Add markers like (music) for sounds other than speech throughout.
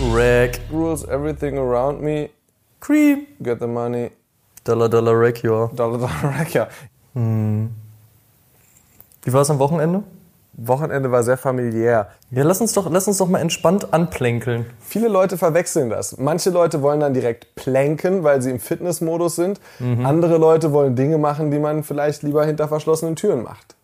Rack. rules everything around me. Cream. Get the money. Dollar, Dollar, Rack, ja. Dollar, dollar, rack, ja. Wie war es am Wochenende? Wochenende war sehr familiär. Ja, lass uns doch, lass uns doch mal entspannt anplänkeln. Viele Leute verwechseln das. Manche Leute wollen dann direkt planken, weil sie im Fitnessmodus sind. Andere Leute wollen Dinge machen, die man vielleicht lieber hinter verschlossenen Türen macht.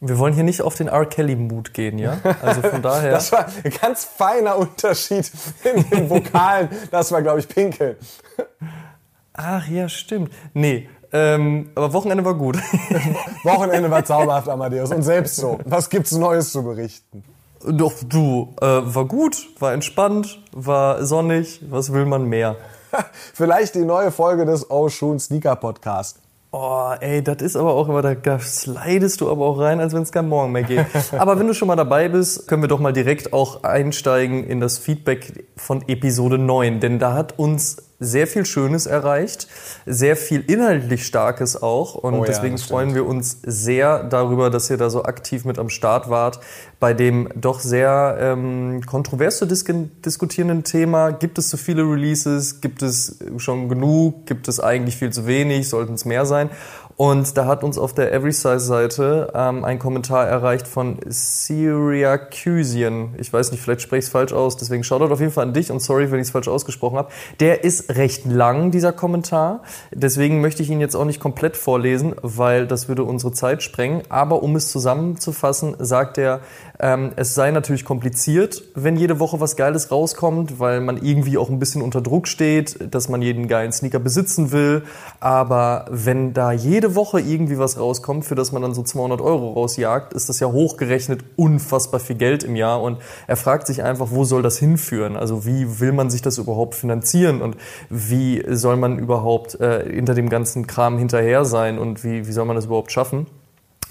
Wir wollen hier nicht auf den R. Kelly-Mut gehen, ja? Also von (laughs) daher. Das war ein ganz feiner Unterschied in den (laughs) Vokalen. Das war, glaube ich, Pinkel. Ach ja, stimmt. Nee, ähm, aber Wochenende war gut. (laughs) Wochenende war zauberhaft, Amadeus. Und selbst so. Was gibt's Neues zu berichten? Doch, du, äh, war gut, war entspannt, war sonnig, was will man mehr? Vielleicht die neue Folge des Oh Shoon Sneaker Podcast. Oh, ey, das ist aber auch immer, da, da slidest du aber auch rein, als wenn es kein Morgen mehr geht. (laughs) aber wenn du schon mal dabei bist, können wir doch mal direkt auch einsteigen in das Feedback von Episode 9. Denn da hat uns sehr viel Schönes erreicht, sehr viel inhaltlich Starkes auch. Und Oh ja, deswegen freuen wir uns sehr darüber, dass ihr da so aktiv mit am Start wart. Bei dem doch sehr ähm, kontrovers zu dis diskutierenden Thema, gibt es zu viele Releases, gibt es schon genug, gibt es eigentlich viel zu wenig, sollten es mehr sein. Und da hat uns auf der Everysize-Seite ähm, ein Kommentar erreicht von Syracusian. Ich weiß nicht, vielleicht spreche ich es falsch aus, deswegen Shoutout auf jeden Fall an dich und sorry, wenn ich es falsch ausgesprochen habe. Der ist recht lang, dieser Kommentar. Deswegen möchte ich ihn jetzt auch nicht komplett vorlesen, weil das würde unsere Zeit sprengen. Aber um es zusammenzufassen, sagt er, ähm, es sei natürlich kompliziert, wenn jede Woche was Geiles rauskommt, weil man irgendwie auch ein bisschen unter Druck steht, dass man jeden geilen Sneaker besitzen will. Aber wenn da jede Woche irgendwie was rauskommt, für das man dann so 200 Euro rausjagt, ist das ja hochgerechnet unfassbar viel Geld im Jahr. Und er fragt sich einfach, wo soll das hinführen? Also wie will man sich das überhaupt finanzieren? Und wie soll man überhaupt äh, hinter dem ganzen Kram hinterher sein? Und wie, wie soll man das überhaupt schaffen?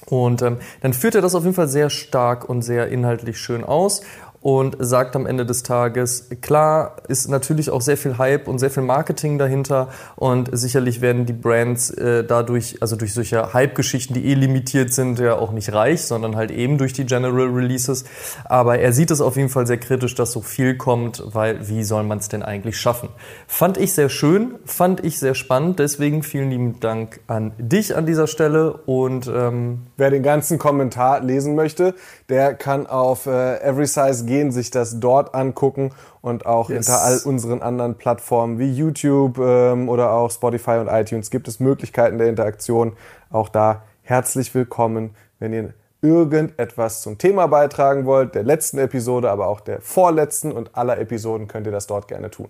Und ähm, dann führt er das auf jeden Fall sehr stark und sehr inhaltlich schön aus und sagt am Ende des Tages, klar ist natürlich auch sehr viel Hype und sehr viel Marketing dahinter und sicherlich werden die Brands äh, dadurch, also durch solche Hype-Geschichten, die eh limitiert sind, ja auch nicht reich, sondern halt eben durch die General Releases. Aber er sieht es auf jeden Fall sehr kritisch, dass so viel kommt, weil wie soll man es denn eigentlich schaffen? Fand ich sehr schön, fand ich sehr spannend, deswegen vielen lieben Dank an dich an dieser Stelle und ähm, Wer den ganzen Kommentar lesen möchte, der kann auf äh, Everysize gehen, sich das dort angucken und auch Yes. hinter all unseren anderen Plattformen wie YouTube ähm, oder auch Spotify und iTunes gibt es Möglichkeiten der Interaktion. Auch da herzlich willkommen, wenn ihr irgendetwas zum Thema beitragen wollt, der letzten Episode, aber auch der vorletzten und aller Episoden könnt ihr das dort gerne tun.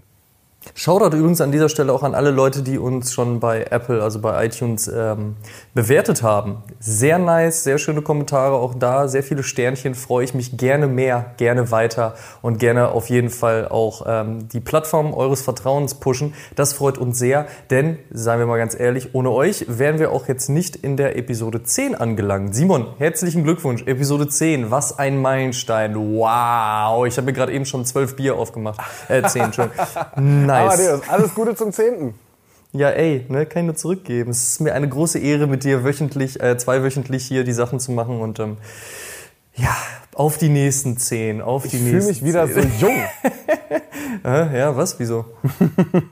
Shoutout übrigens an dieser Stelle auch an alle Leute, die uns schon bei Apple, also bei iTunes, ähm, bewertet haben. Sehr nice, sehr schöne Kommentare auch da, sehr viele Sternchen, freue ich mich gerne mehr, gerne weiter und gerne auf jeden Fall auch ähm, die Plattform eures Vertrauens pushen. Das freut uns sehr, denn, seien wir mal ganz ehrlich, ohne euch wären wir auch jetzt nicht in der Episode 10 angelangt. Simon, herzlichen Glückwunsch, Episode 10, was ein Meilenstein. Wow, ich habe mir gerade eben schon zwölf Bier aufgemacht. Äh, 10, Entschuldigung. (laughs) Nice. Amadeus, alles Gute zum 10. Ja, ey, ne, kann ich nur zurückgeben. Es ist mir eine große Ehre, mit dir wöchentlich, äh, zweiwöchentlich hier die Sachen zu machen und ähm, ja, auf die nächsten zehn, auf die Ich fühle nächsten mich wieder so zehn. jung. (laughs) Ja, was? Wieso?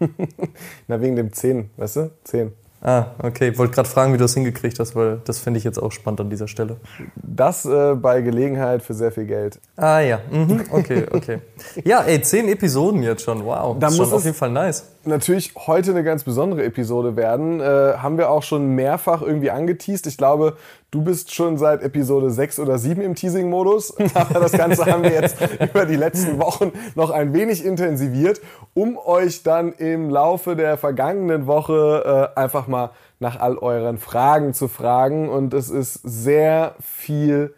(laughs) Na, wegen dem 10, weißt du? 10. Ah, okay. Ich wollte gerade fragen, wie du das hingekriegt hast, weil das finde ich jetzt auch spannend an dieser Stelle. Das äh, bei Gelegenheit für sehr viel Geld. Ah ja, mhm. okay, okay. Ja, ey, zehn Episoden jetzt schon. Wow, Da das ist muss schon auf jeden Fall nice. natürlich heute eine ganz besondere Episode werden. Äh, haben wir auch schon mehrfach irgendwie angeteased. Ich glaube, du bist schon seit Episode 6 oder 7 im Teasing-Modus. Aber das Ganze haben wir jetzt (laughs) über die letzten Wochen noch ein wenig intensiviert, um euch dann im Laufe der vergangenen Woche äh, einfach mal nach all euren Fragen zu fragen. Und es ist sehr viel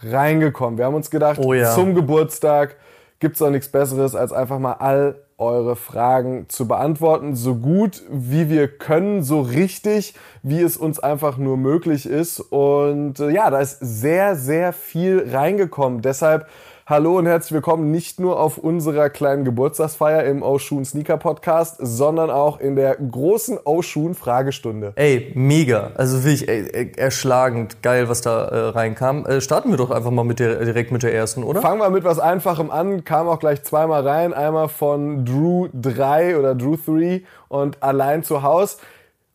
reingekommen. Wir haben uns gedacht, Oh ja. zum Geburtstag gibt's doch nichts Besseres, als einfach mal all eure Fragen zu beantworten, so gut wie wir können, so richtig, wie es uns einfach nur möglich ist. Und äh, ja, da ist sehr, sehr viel reingekommen. Deshalb hallo und herzlich willkommen nicht nur auf unserer kleinen Geburtstagsfeier im Oshun Sneaker Podcast, sondern auch in der großen Oshun Fragestunde. Ey, mega. Also wirklich ey, erschlagend geil, was da äh, reinkam. Äh, starten wir doch einfach mal mit der, direkt mit der ersten, oder? Fangen wir mit was Einfachem an, kam auch gleich zweimal rein. Einmal von Drew 3 oder Drew 3 und allein zu Haus.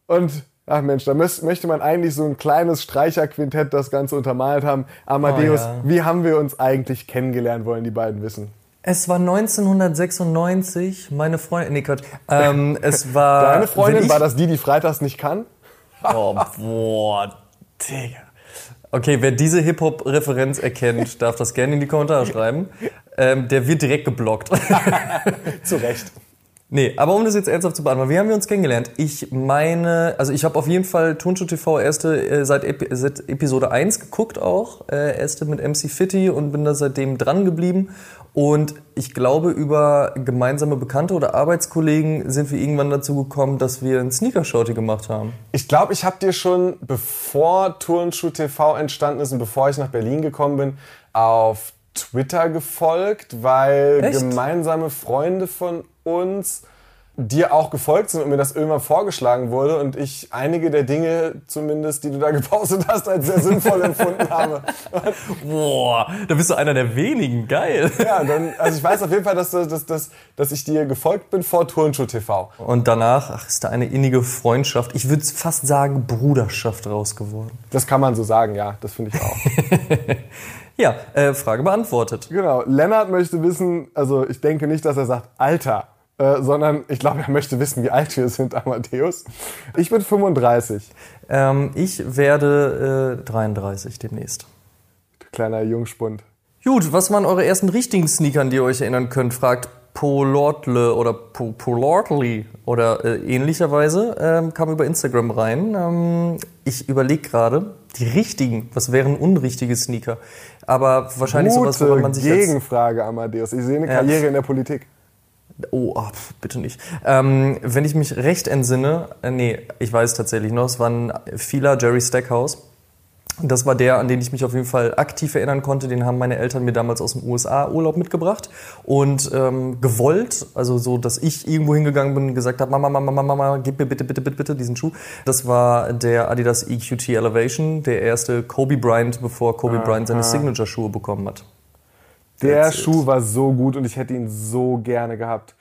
Und ach Mensch, da müß, möchte man eigentlich so ein kleines Streicherquintett das Ganze untermalt haben. Amadeus, Oh ja. wie haben wir uns eigentlich kennengelernt, wollen die beiden wissen. Es war 1996, meine Freundin, nee, Quatsch. Ähm, (laughs) es war. Deine Freundin, ich- war das die, die freitags nicht kann? Oh, boah, Digga. Okay, wer diese Hip-Hop-Referenz erkennt, darf das gerne in die Kommentare schreiben. Ähm, der wird direkt geblockt. (laughs) Zu Recht. Nee, aber um das jetzt ernsthaft zu beantworten, wie haben wir uns kennengelernt? Ich meine, also ich habe auf jeden Fall Turnschuh TV erste äh, seit, Epi seit Episode 1 geguckt auch, äh, erste mit MC Fitty und bin da seitdem dran geblieben. Und ich glaube, über gemeinsame Bekannte oder Arbeitskollegen sind wir irgendwann dazu gekommen, dass wir ein Sneaker-Shorty gemacht haben. Ich glaube, ich habe dir schon, bevor Turnschuh TV entstanden ist und bevor ich nach Berlin gekommen bin, auf Twitter gefolgt, weil Echt? gemeinsame Freunde von uns dir auch gefolgt sind und mir das irgendwann vorgeschlagen wurde und ich einige der Dinge zumindest, die du da (laughs) gepostet hast, als sehr sinnvoll empfunden habe. (laughs) Boah, da bist du einer der wenigen, geil. Ja, dann, also ich weiß auf jeden Fall, dass, dass, dass, dass ich dir gefolgt bin vor Turnschuh TV. Und danach ach, ist da eine innige Freundschaft, ich würde fast sagen Bruderschaft raus geworden. Das kann man so sagen, ja, das finde ich auch. (laughs) Ja, äh, Frage beantwortet. Genau, Lennart möchte wissen, also ich denke nicht, dass er sagt Alter, äh, sondern ich glaube, er möchte wissen, wie alt wir sind, Amadeus. Ich bin 35, Ähm, ich werde äh, 33 demnächst. kleiner Jungspund. Gut, was waren eure ersten richtigen Sneaker, an die ihr euch erinnern könnt? Fragt Polortle oder Po- Polortli oder äh, ähnlicherweise. Ähm, kam über Instagram rein. Ähm, ich überlege gerade, die richtigen, was wären unrichtige Sneaker? Aber wahrscheinlich sowas, woran Gute man sich jetzt... Gegenfrage, Amadeus. Ich sehe eine Karriere in der Politik. Oh, ah, pf, bitte nicht. Ähm, wenn ich mich recht entsinne, äh, nee, ich weiß tatsächlich noch, es war ein Fila Jerry Stackhouse. Das war der, an den ich mich auf jeden Fall aktiv erinnern konnte. Den haben meine Eltern mir damals aus dem USA Urlaub mitgebracht und ähm, gewollt, also so, dass ich irgendwo hingegangen bin und gesagt habe, Mama, Mama, Mama, Mama, gib mir bitte, bitte, bitte, bitte diesen Schuh. Das war der Adidas EQT Elevation, der erste Kobe Bryant, bevor Kobe Bryant seine Signature-Schuhe bekommen hat. Der That's it. Schuh war so gut und ich hätte ihn so gerne gehabt.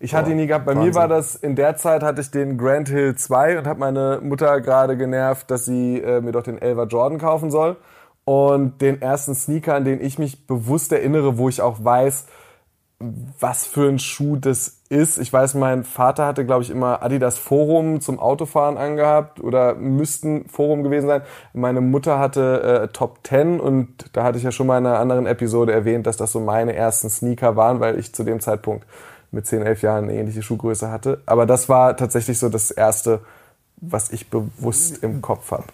Ich hatte Boah, ihn nie gehabt. Bei mir Wahnsinn. war das, in der Zeit hatte ich den Grand Hill 2 und habe meine Mutter gerade genervt, dass sie äh, mir doch den 11er Jordan kaufen soll. Und den ersten Sneaker, an den ich mich bewusst erinnere, wo ich auch weiß, was für ein Schuh das ist. Ich weiß, mein Vater hatte, glaube ich, immer Adidas Forum zum Autofahren angehabt oder müssten Forum gewesen sein. Meine Mutter hatte äh, Top 10 und da hatte ich ja schon mal in einer anderen Episode erwähnt, dass das so meine ersten Sneaker waren, weil ich zu dem Zeitpunkt mit 10, 11 Jahren eine ähnliche Schuhgröße hatte. Aber das war tatsächlich so das erste, was ich bewusst im Kopf habe.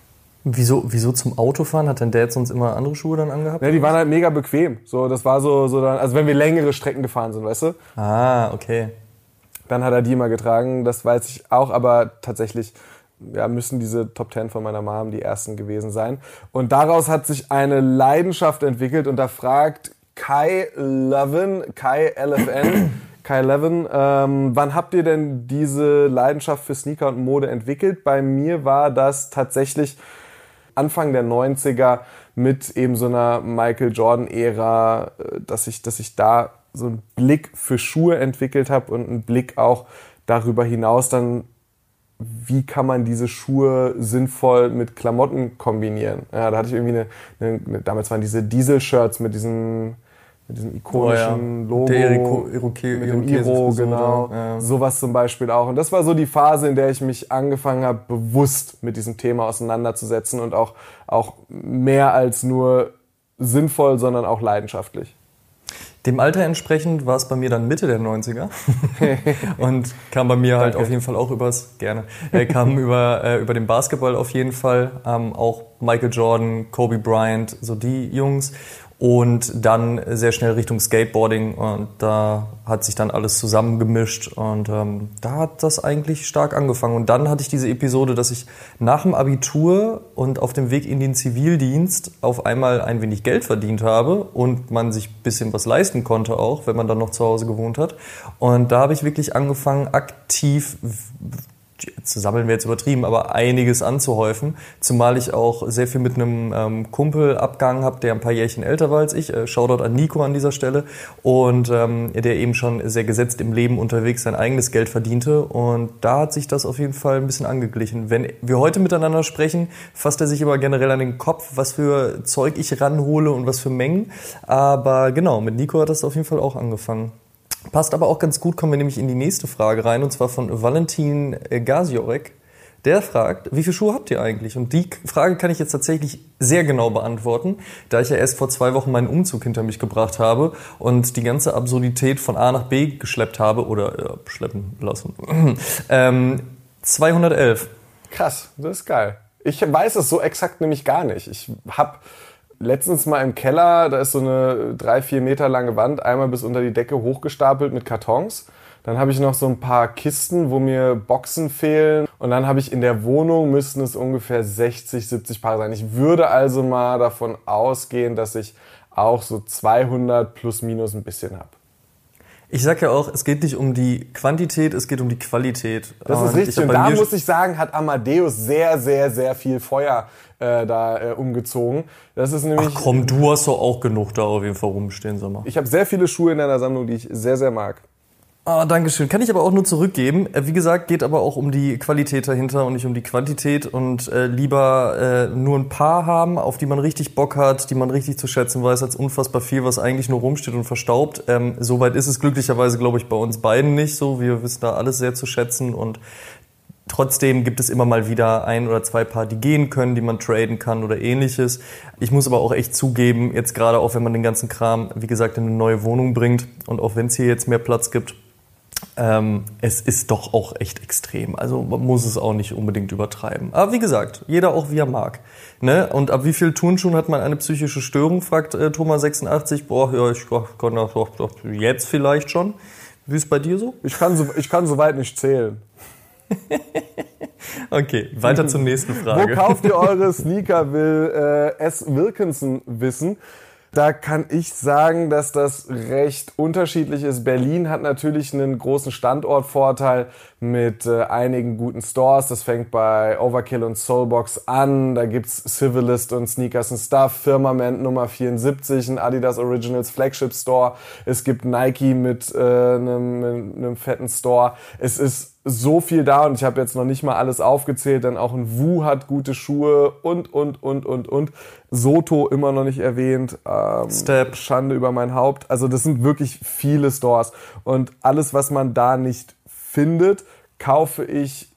Wieso, wieso zum Autofahren? Hat dein Dad sonst immer andere Schuhe dann angehabt? Ja, die waren halt mega bequem. So, das war so, so dann, also wenn wir längere Strecken gefahren sind, weißt du? Ah, okay. Dann hat er die immer getragen, das weiß ich auch, aber tatsächlich ja, müssen diese Top Ten von meiner Mom die ersten gewesen sein. Und daraus hat sich eine Leidenschaft entwickelt und da fragt Kai Levin, Kai LFN, (clears throat) Kai Levin, ähm, wann habt ihr denn diese Leidenschaft für Sneaker und Mode entwickelt? Bei mir war das tatsächlich Anfang der 90er mit eben so einer Michael Jordan-Ära, äh, dass ich, dass ich da so einen Blick für Schuhe entwickelt habe und einen Blick auch darüber hinaus dann, wie kann man diese Schuhe sinnvoll mit Klamotten kombinieren. Ja, da hatte ich irgendwie eine, eine, damals waren diese Diesel-Shirts mit diesem mit diesem ikonischen Logo, Der Iro- Iroke- mit dem Iro, genau. ja. Sowas zum Beispiel auch. Und das war so die Phase, in der ich mich angefangen habe, bewusst mit diesem Thema auseinanderzusetzen und auch, auch mehr als nur sinnvoll, sondern auch leidenschaftlich. Dem Alter entsprechend war es bei mir dann Mitte der 90er (laughs) und kam bei mir halt Danke. auf jeden Fall auch übers, gerne, äh, kam (laughs) über, äh, über den Basketball auf jeden Fall, ähm, auch Michael Jordan, Kobe Bryant, so die Jungs und dann sehr schnell Richtung Skateboarding und da hat sich dann alles zusammengemischt und ähm, da hat das eigentlich stark angefangen. Und dann hatte ich diese Episode, dass ich nach dem Abitur und auf dem Weg in den Zivildienst auf einmal ein wenig Geld verdient habe und man sich ein bisschen was leisten konnte auch, wenn man dann noch zu Hause gewohnt hat. Und da habe ich wirklich angefangen aktiv zu sammeln wäre jetzt übertrieben, aber einiges anzuhäufen. Zumal ich auch sehr viel mit einem ähm, Kumpel abgegangen habe, der ein paar Jährchen älter war als ich. Äh, Shoutout an Nico an dieser Stelle. Und ähm, der eben schon sehr gesetzt im Leben unterwegs sein eigenes Geld verdiente. Und da hat sich das auf jeden Fall ein bisschen angeglichen. Wenn wir heute miteinander sprechen, fasst er sich immer generell an den Kopf, was für Zeug ich ranhole und was für Mengen. Aber genau, mit Nico hat das auf jeden Fall auch angefangen. Passt aber auch ganz gut, kommen wir nämlich in die nächste Frage rein, und zwar von Valentin Gaziorek. Der fragt, wie viele Schuhe habt ihr eigentlich? Und die Frage kann ich jetzt tatsächlich sehr genau beantworten, da ich ja erst vor zwei Wochen meinen Umzug hinter mich gebracht habe und die ganze Absurdität von A nach B geschleppt habe oder äh, schleppen lassen. (clears throat) ähm, 211. Krass, das ist geil. Ich weiß es so exakt nämlich gar nicht. Ich habe letztens mal im Keller, da ist so eine drei, vier Meter lange Wand, einmal bis unter die Decke hochgestapelt mit Kartons. Dann habe ich noch so ein paar Kisten, wo mir Boxen fehlen. Und dann habe ich in der Wohnung, müssten es ungefähr 60, 70 Paar sein. Ich würde also mal davon ausgehen, dass ich auch so 200 plus minus ein bisschen habe. Ich sag ja auch, es geht nicht um die Quantität, es geht um die Qualität. Das ist richtig. Und da muss ich sagen, hat Amadeus sehr, sehr, sehr viel Feuer äh, da äh, umgezogen. Das ist nämlich. Ach komm, du hast doch auch genug da auf jeden Fall rumstehen, sag mal. Ich habe sehr viele Schuhe in deiner Sammlung, die ich sehr, sehr mag. Ah, Dankeschön. Kann ich aber auch nur zurückgeben. Äh, Wie gesagt, geht aber auch um die Qualität dahinter und nicht um die Quantität und äh, lieber äh, nur ein paar haben, auf die man richtig Bock hat, die man richtig zu schätzen weiß, als unfassbar viel, was eigentlich nur rumsteht und verstaubt. Ähm, Soweit ist es glücklicherweise, glaube ich, bei uns beiden nicht so. Wir wissen da alles sehr zu schätzen und Trotzdem gibt es immer mal wieder ein oder zwei Paar, die gehen können, die man traden kann oder ähnliches. Ich muss aber auch echt zugeben, jetzt gerade auch wenn man den ganzen Kram, wie gesagt, in eine neue Wohnung bringt und auch wenn es hier jetzt mehr Platz gibt, ähm, es ist doch auch echt extrem. Also man muss es auch nicht unbedingt übertreiben. Aber wie gesagt, jeder auch wie er mag. Ne? Und ab wie viel Turnschuhen hat man eine psychische Störung, fragt äh, Thomas86. Boah, ja, ich kann das doch, doch jetzt vielleicht schon. Wie ist bei dir so? Ich kann, so, ich kann soweit nicht zählen. (laughs) Okay, weiter (laughs) zur nächsten Wo Frage. kauft ihr eure (laughs) Sneaker, will äh, S. Wilkinson wissen. Da kann ich sagen, dass das recht unterschiedlich ist. Berlin hat natürlich einen großen Standortvorteil mit äh, einigen guten Stores. Das fängt bei Overkill und Soulbox an. Da gibt's Civilist und Sneakers and Stuff, Firmament Nummer 74, ein Adidas Originals Flagship Store. Es gibt Nike mit äh, einem, einem fetten Store. Es ist so viel da und ich habe jetzt noch nicht mal alles aufgezählt, denn auch ein Wu hat gute Schuhe und, und, und, und, und. Soto immer noch nicht erwähnt. Ähm, Step. Schande über mein Haupt. Also das sind wirklich viele Stores. Und alles, was man da nicht findet, kaufe ich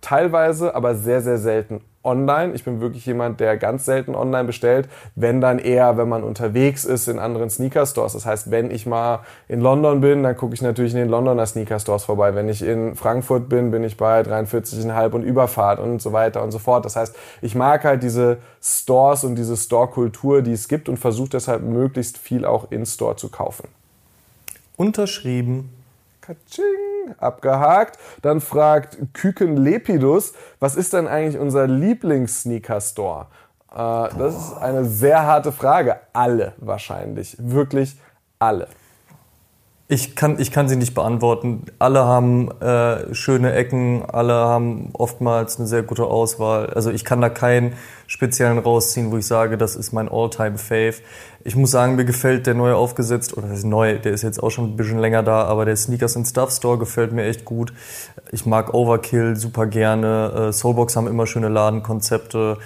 teilweise, aber sehr, sehr selten online. Ich bin wirklich jemand, der ganz selten online bestellt. Wenn dann eher, wenn man unterwegs ist in anderen Sneaker-Stores. Das heißt, wenn ich mal in London bin, dann gucke ich natürlich in den Londoner Sneaker-Stores vorbei. Wenn ich in Frankfurt bin, bin ich bei 43,5 und Überfahrt und so weiter und so fort. Das heißt, ich mag halt diese Stores und diese Store-Kultur, die es gibt und versuche deshalb möglichst viel auch in Store zu kaufen. Unterschrieben. Katsching, abgehakt. Dann fragt Küken Lepidus, was ist denn eigentlich unser Lieblings-Sneaker-Store? Äh, das ist eine sehr harte Frage. Alle wahrscheinlich. Wirklich alle. Ich kann, ich kann sie nicht beantworten. Alle haben äh, schöne Ecken, alle haben oftmals eine sehr gute Auswahl. Also ich kann da keinen speziellen rausziehen, wo ich sage, das ist mein All-Time-Fave. Ich muss sagen, mir gefällt der neue aufgesetzt, oder das ist neu, der ist jetzt auch schon ein bisschen länger da, aber der Sneakers and Stuff Store gefällt mir echt gut. Ich mag Overkill super gerne. Äh, Soulbox haben immer schöne Ladenkonzepte.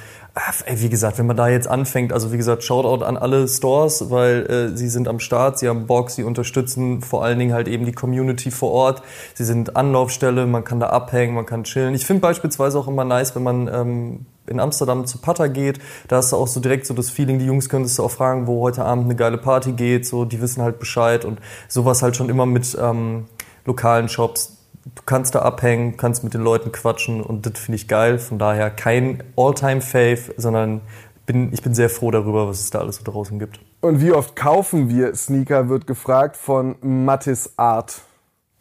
Wie gesagt, wenn man da jetzt anfängt, also wie gesagt, Shoutout an alle Stores, weil äh, sie sind am Start, sie haben Bock, sie unterstützen vor allen Dingen halt eben die Community vor Ort. Sie sind Anlaufstelle, man kann da abhängen, man kann chillen. Ich finde beispielsweise auch immer nice, wenn man ähm, in Amsterdam zu Pata geht, da hast du auch so direkt so das Feeling, die Jungs könntest du auch fragen, wo heute Abend eine geile Party geht, so, die wissen halt Bescheid und sowas halt schon immer mit ähm, lokalen Shops. Du kannst da abhängen, kannst mit den Leuten quatschen und das finde ich geil. Von daher kein All-Time-Fave, sondern bin, ich bin sehr froh darüber, was es da alles so draußen gibt. Und wie oft kaufen wir Sneaker, wird gefragt von Mattis Art.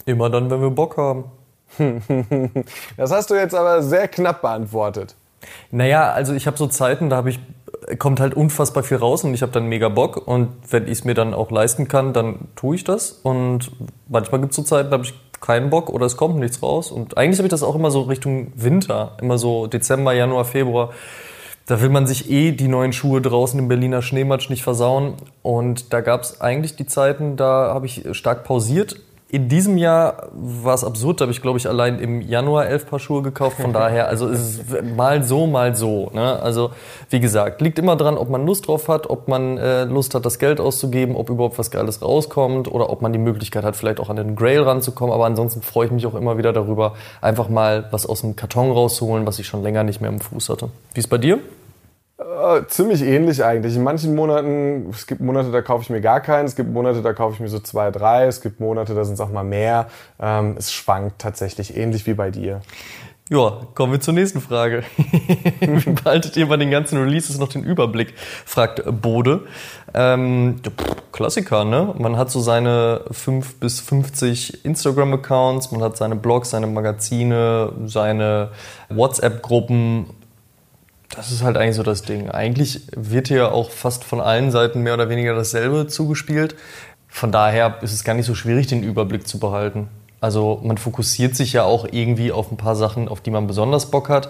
Immer dann, wenn wir Bock haben. (laughs) das hast du jetzt aber sehr knapp beantwortet. Naja, also ich habe so Zeiten, da habe ich kommt halt unfassbar viel raus und ich habe dann mega Bock und wenn ich es mir dann auch leisten kann, dann tue ich das und manchmal gibt es so Zeiten, da habe ich keinen Bock oder es kommt nichts raus und eigentlich habe ich das auch immer so Richtung Winter, immer so Dezember, Januar, Februar. Da will man sich eh die neuen Schuhe draußen im Berliner Schneematsch nicht versauen. Und da gab es eigentlich die Zeiten, da habe ich stark pausiert in diesem Jahr war es absurd, da habe ich, glaube ich, allein im Januar elf Paar Schuhe gekauft. Von (laughs) daher, also es ist mal so, mal so. Ne? Also wie gesagt, liegt immer dran, ob man Lust drauf hat, ob man äh, Lust hat, das Geld auszugeben, ob überhaupt was Geiles rauskommt oder ob man die Möglichkeit hat, vielleicht auch an den Grail ranzukommen. Aber ansonsten freue ich mich auch immer wieder darüber, einfach mal was aus dem Karton rauszuholen, was ich schon länger nicht mehr im Fuß hatte. Wie ist bei dir? Äh, ziemlich ähnlich eigentlich. In manchen Monaten, es gibt Monate, da kaufe ich mir gar keinen, es gibt Monate, da kaufe ich mir so zwei, drei, es gibt Monate, da sind es auch mal mehr. Ähm, es schwankt tatsächlich ähnlich wie bei dir. Ja, kommen wir zur nächsten Frage. Wie (laughs) behaltet ihr bei den ganzen Releases noch den Überblick? fragt Bode. Ähm, Klassiker, ne? Man hat so seine 5 bis 50 Instagram-Accounts, man hat seine Blogs, seine Magazine, seine WhatsApp-Gruppen das ist halt eigentlich so das Ding. Eigentlich wird hier auch fast von allen Seiten mehr oder weniger dasselbe zugespielt. Von daher ist es gar nicht so schwierig, den Überblick zu behalten. Also man fokussiert sich ja auch irgendwie auf ein paar Sachen, auf die man besonders Bock hat.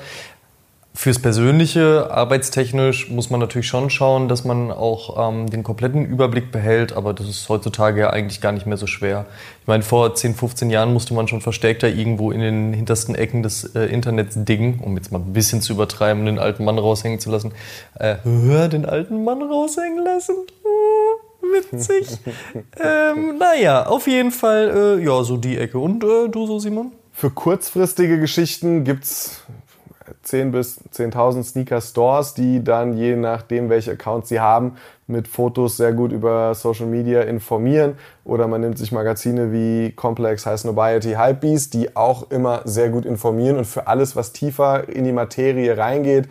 Fürs Persönliche, arbeitstechnisch muss man natürlich schon schauen, dass man auch ähm, den kompletten Überblick behält, aber das ist heutzutage ja eigentlich gar nicht mehr so schwer. Ich meine, vor 10, 15 Jahren musste man schon verstärkter irgendwo in den hintersten Ecken des äh, Internets diggen, um jetzt mal ein bisschen zu übertreiben, den alten Mann raushängen zu lassen. Äh, den alten Mann raushängen lassen? Hm, witzig. (laughs) ähm, naja, auf jeden Fall, äh, ja, so die Ecke. Und äh, du so, Simon? Für kurzfristige Geschichten gibt's 10 bis 10.000 Sneaker-Stores, die dann je nachdem, welche Accounts sie haben, mit Fotos sehr gut über Social Media informieren. Oder man nimmt sich Magazine wie Complex, High Snobiety, Hypebeast, die auch immer sehr gut informieren und für alles, was tiefer in die Materie reingeht.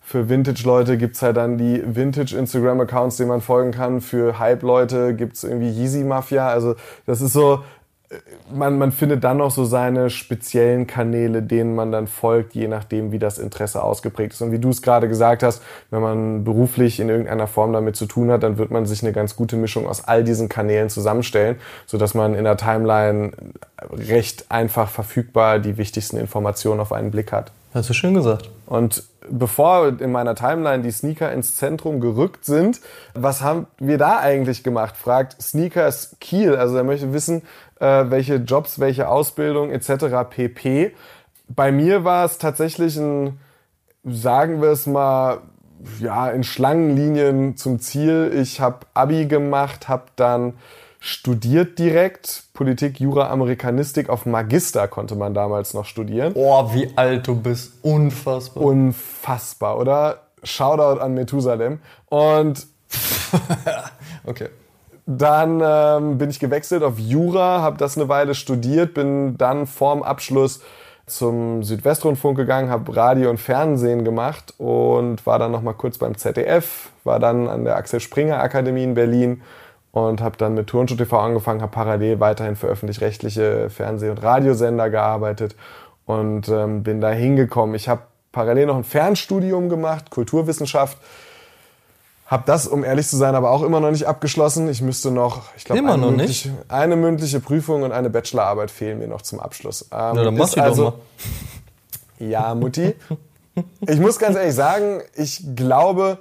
Für Vintage-Leute gibt's halt dann die Vintage-Instagram-Accounts, denen man folgen kann. Für Hype-Leute gibt's irgendwie Yeezy Mafia. Also das ist so, man, man findet dann noch so seine speziellen Kanäle, denen man dann folgt, je nachdem, wie das Interesse ausgeprägt ist. Und wie du es gerade gesagt hast, wenn man beruflich in irgendeiner Form damit zu tun hat, dann wird man sich eine ganz gute Mischung aus all diesen Kanälen zusammenstellen, sodass man in der Timeline recht einfach verfügbar die wichtigsten Informationen auf einen Blick hat. Hast du schön gesagt. Und bevor in meiner Timeline die Sneaker ins Zentrum gerückt sind, was haben wir da eigentlich gemacht? Fragt Sneakers Kiel. Also er möchte wissen, äh, welche Jobs, welche Ausbildung etc. pp. Bei mir war es tatsächlich ein, sagen wir es mal, ja, in Schlangenlinien zum Ziel. Ich habe Abi gemacht, habe dann studiert direkt. Politik, Jura, Amerikanistik auf Magister konnte man damals noch studieren. Oh, wie alt du bist. Unfassbar. Unfassbar, oder? Shoutout an Methusalem. Und (laughs) okay. Dann ähm, bin ich gewechselt auf Jura, habe das eine Weile studiert, bin dann vorm Abschluss zum Südwestrundfunk gegangen, habe Radio und Fernsehen gemacht und war dann noch mal kurz beim ZDF, war dann an der Axel Springer Akademie in Berlin und habe dann mit Turnschuh TV angefangen, habe parallel weiterhin für öffentlich-rechtliche Fernseh- und Radiosender gearbeitet und ähm, bin da hingekommen. Ich habe parallel noch ein Fernstudium gemacht, Kulturwissenschaft hab das, um ehrlich zu sein, aber auch immer noch nicht abgeschlossen. Ich müsste noch, ich glaube, eine, mündliche, eine mündliche Prüfung und eine Bachelorarbeit fehlen mir noch zum Abschluss. Ähm, ja, dann mach die also, doch mal. Ja, Mutti. Ich muss ganz ehrlich sagen, ich glaube,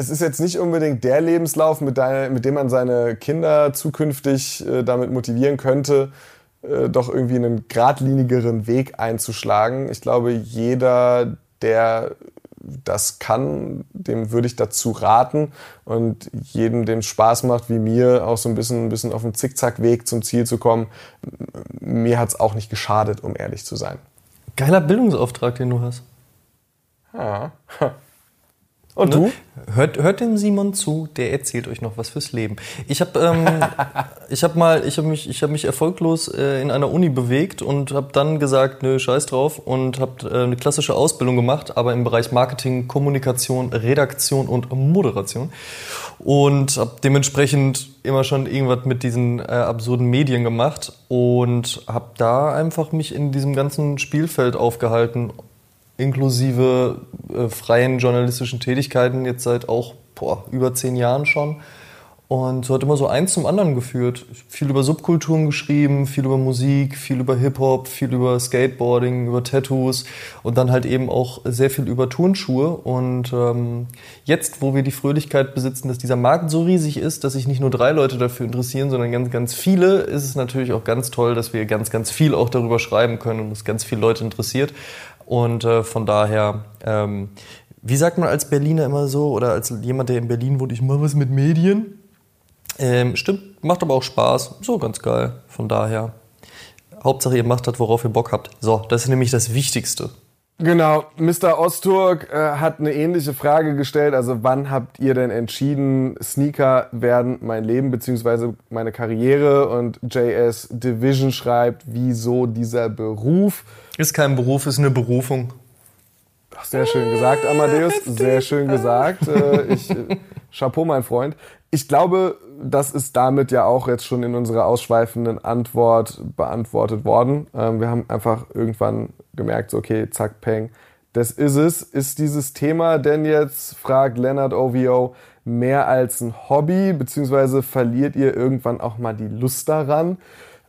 es ist jetzt nicht unbedingt der Lebenslauf, mit, dein, mit dem man seine Kinder zukünftig äh, damit motivieren könnte, äh, doch irgendwie einen geradlinigeren Weg einzuschlagen. Ich glaube, jeder, der das kann, dem würde ich dazu raten. Und jedem, dem Spaß macht, wie mir, auch so ein bisschen, ein bisschen auf dem Zickzackweg zum Ziel zu kommen, mir hat es auch nicht geschadet, um ehrlich zu sein. Geiler Bildungsauftrag, den du hast. Ja. Und du? Hört, hört dem Simon zu, der erzählt euch noch was fürs Leben. Ich habe ähm, (laughs) ich hab mal, ich habe mich, ich habe mich erfolglos äh, in einer Uni bewegt und habe dann gesagt, nö, scheiß drauf und habe äh, eine klassische Ausbildung gemacht, aber im Bereich Marketing, Kommunikation, Redaktion und Moderation und habe dementsprechend immer schon irgendwas mit diesen äh, absurden Medien gemacht und habe da einfach mich in diesem ganzen Spielfeld aufgehalten inklusive äh, freien journalistischen Tätigkeiten jetzt seit auch boah, über zehn Jahren schon. Und so hat immer so eins zum anderen geführt. Viel über Subkulturen geschrieben, viel über Musik, viel über Hip-Hop, viel über Skateboarding, über Tattoos und dann halt eben auch sehr viel über Turnschuhe. Und ähm, jetzt, wo wir die Fröhlichkeit besitzen, dass dieser Markt so riesig ist, dass sich nicht nur drei Leute dafür interessieren, sondern ganz, ganz viele, ist es natürlich auch ganz toll, dass wir ganz, ganz viel auch darüber schreiben können und es ganz viele Leute interessiert. Und äh, von daher, ähm, wie sagt man als Berliner immer so oder als jemand, der in Berlin wohnt, ich mache was mit Medien? Ähm, stimmt, macht aber auch Spaß. So ganz geil. Von daher, Hauptsache ihr macht das, worauf ihr Bock habt. So, das ist nämlich das Wichtigste. Genau, Mr. Osturk äh, hat eine ähnliche Frage gestellt. Also wann habt ihr denn entschieden, Sneaker werden mein Leben bzw. meine Karriere? Und JS Division schreibt, wieso dieser Beruf? Ist kein Beruf, ist eine Berufung. Ach, sehr schön gesagt, Amadeus. Sehr schön gesagt. Äh, ich, äh, Chapeau, mein Freund. Ich glaube, das ist damit ja auch jetzt schon in unserer ausschweifenden Antwort beantwortet worden. Ähm, wir haben einfach irgendwann gemerkt, okay, zack, peng, das ist es. Ist dieses Thema denn jetzt, fragt Leonard OVO, mehr als ein Hobby, beziehungsweise verliert ihr irgendwann auch mal die Lust daran?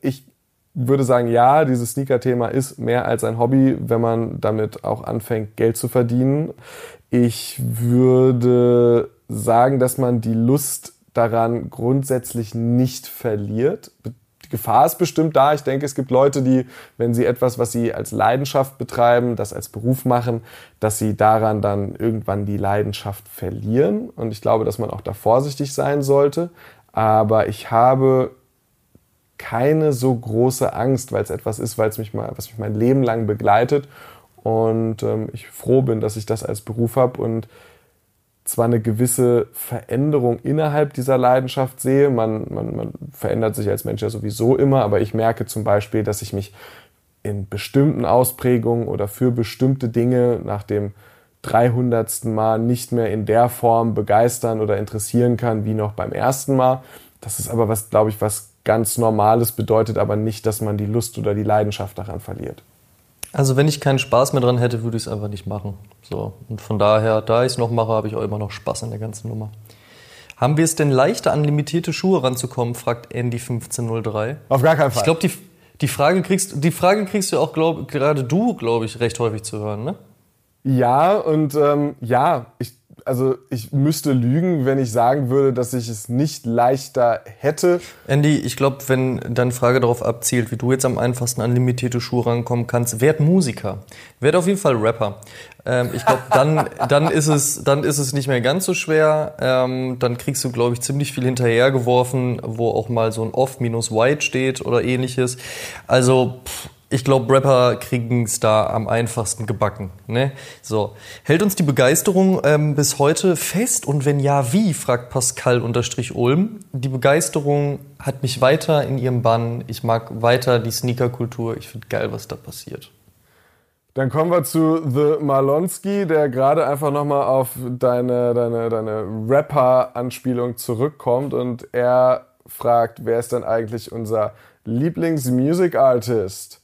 Ich würde sagen, ja, dieses Sneaker-Thema ist mehr als ein Hobby, wenn man damit auch anfängt, Geld zu verdienen. Ich würde sagen, dass man die Lust daran grundsätzlich nicht verliert. Die Gefahr ist bestimmt da. Ich denke, es gibt Leute, die, wenn sie etwas, was sie als Leidenschaft betreiben, das als Beruf machen, dass sie daran dann irgendwann die Leidenschaft verlieren. Und ich glaube, dass man auch da vorsichtig sein sollte. Aber ich habe keine so große Angst, weil es etwas ist, weil es mich mal, was mich mein Leben lang begleitet und ähm, ich froh bin, dass ich das als Beruf habe und zwar eine gewisse Veränderung innerhalb dieser Leidenschaft sehe. Man, man, man verändert sich als Mensch ja sowieso immer, aber ich merke zum Beispiel, dass ich mich in bestimmten Ausprägungen oder für bestimmte Dinge nach dem 300. Mal nicht mehr in der Form begeistern oder interessieren kann wie noch beim ersten Mal. Das ist aber was, glaube ich, was ganz Normales bedeutet aber nicht, dass man die Lust oder die Leidenschaft daran verliert. Also wenn ich keinen Spaß mehr dran hätte, würde ich es einfach nicht machen. So. Und von daher, da ich es noch mache, habe ich auch immer noch Spaß an der ganzen Nummer. Haben wir es denn leichter, an limitierte Schuhe ranzukommen, fragt Andy1503. Auf gar keinen Fall. Ich glaube, die, die, Frage kriegst, die Frage kriegst du auch, glaub, gerade du, glaube ich, recht häufig zu hören, ne? Ja, und ähm, ja, ich also ich müsste lügen, wenn ich sagen würde, dass ich es nicht leichter hätte. Andy, ich glaube, wenn deine Frage darauf abzielt, wie du jetzt am einfachsten an limitierte Schuhe rankommen kannst, werd Musiker. Werd auf jeden Fall Rapper. Ähm, ich glaube, dann, dann, ist es, dann ist es nicht mehr ganz so schwer. Ähm, dann kriegst du, glaube ich, ziemlich viel hinterhergeworfen, wo auch mal so ein Off minus White steht oder ähnliches. Also, pff, ich glaube, Rapper kriegen es da am einfachsten gebacken. Ne? So. Hält uns die Begeisterung ähm, bis heute fest? Und wenn ja, wie? fragt Pascal unterstrich Ulm. Die Begeisterung hat mich weiter in ihrem Bann. Ich mag weiter die Sneakerkultur. Ich finde geil, was da passiert. Dann kommen wir zu The Malonski, der gerade einfach nochmal auf deine, deine, deine Rapper-Anspielung zurückkommt und er fragt, wer ist denn eigentlich unser Lieblings-Music-Artist?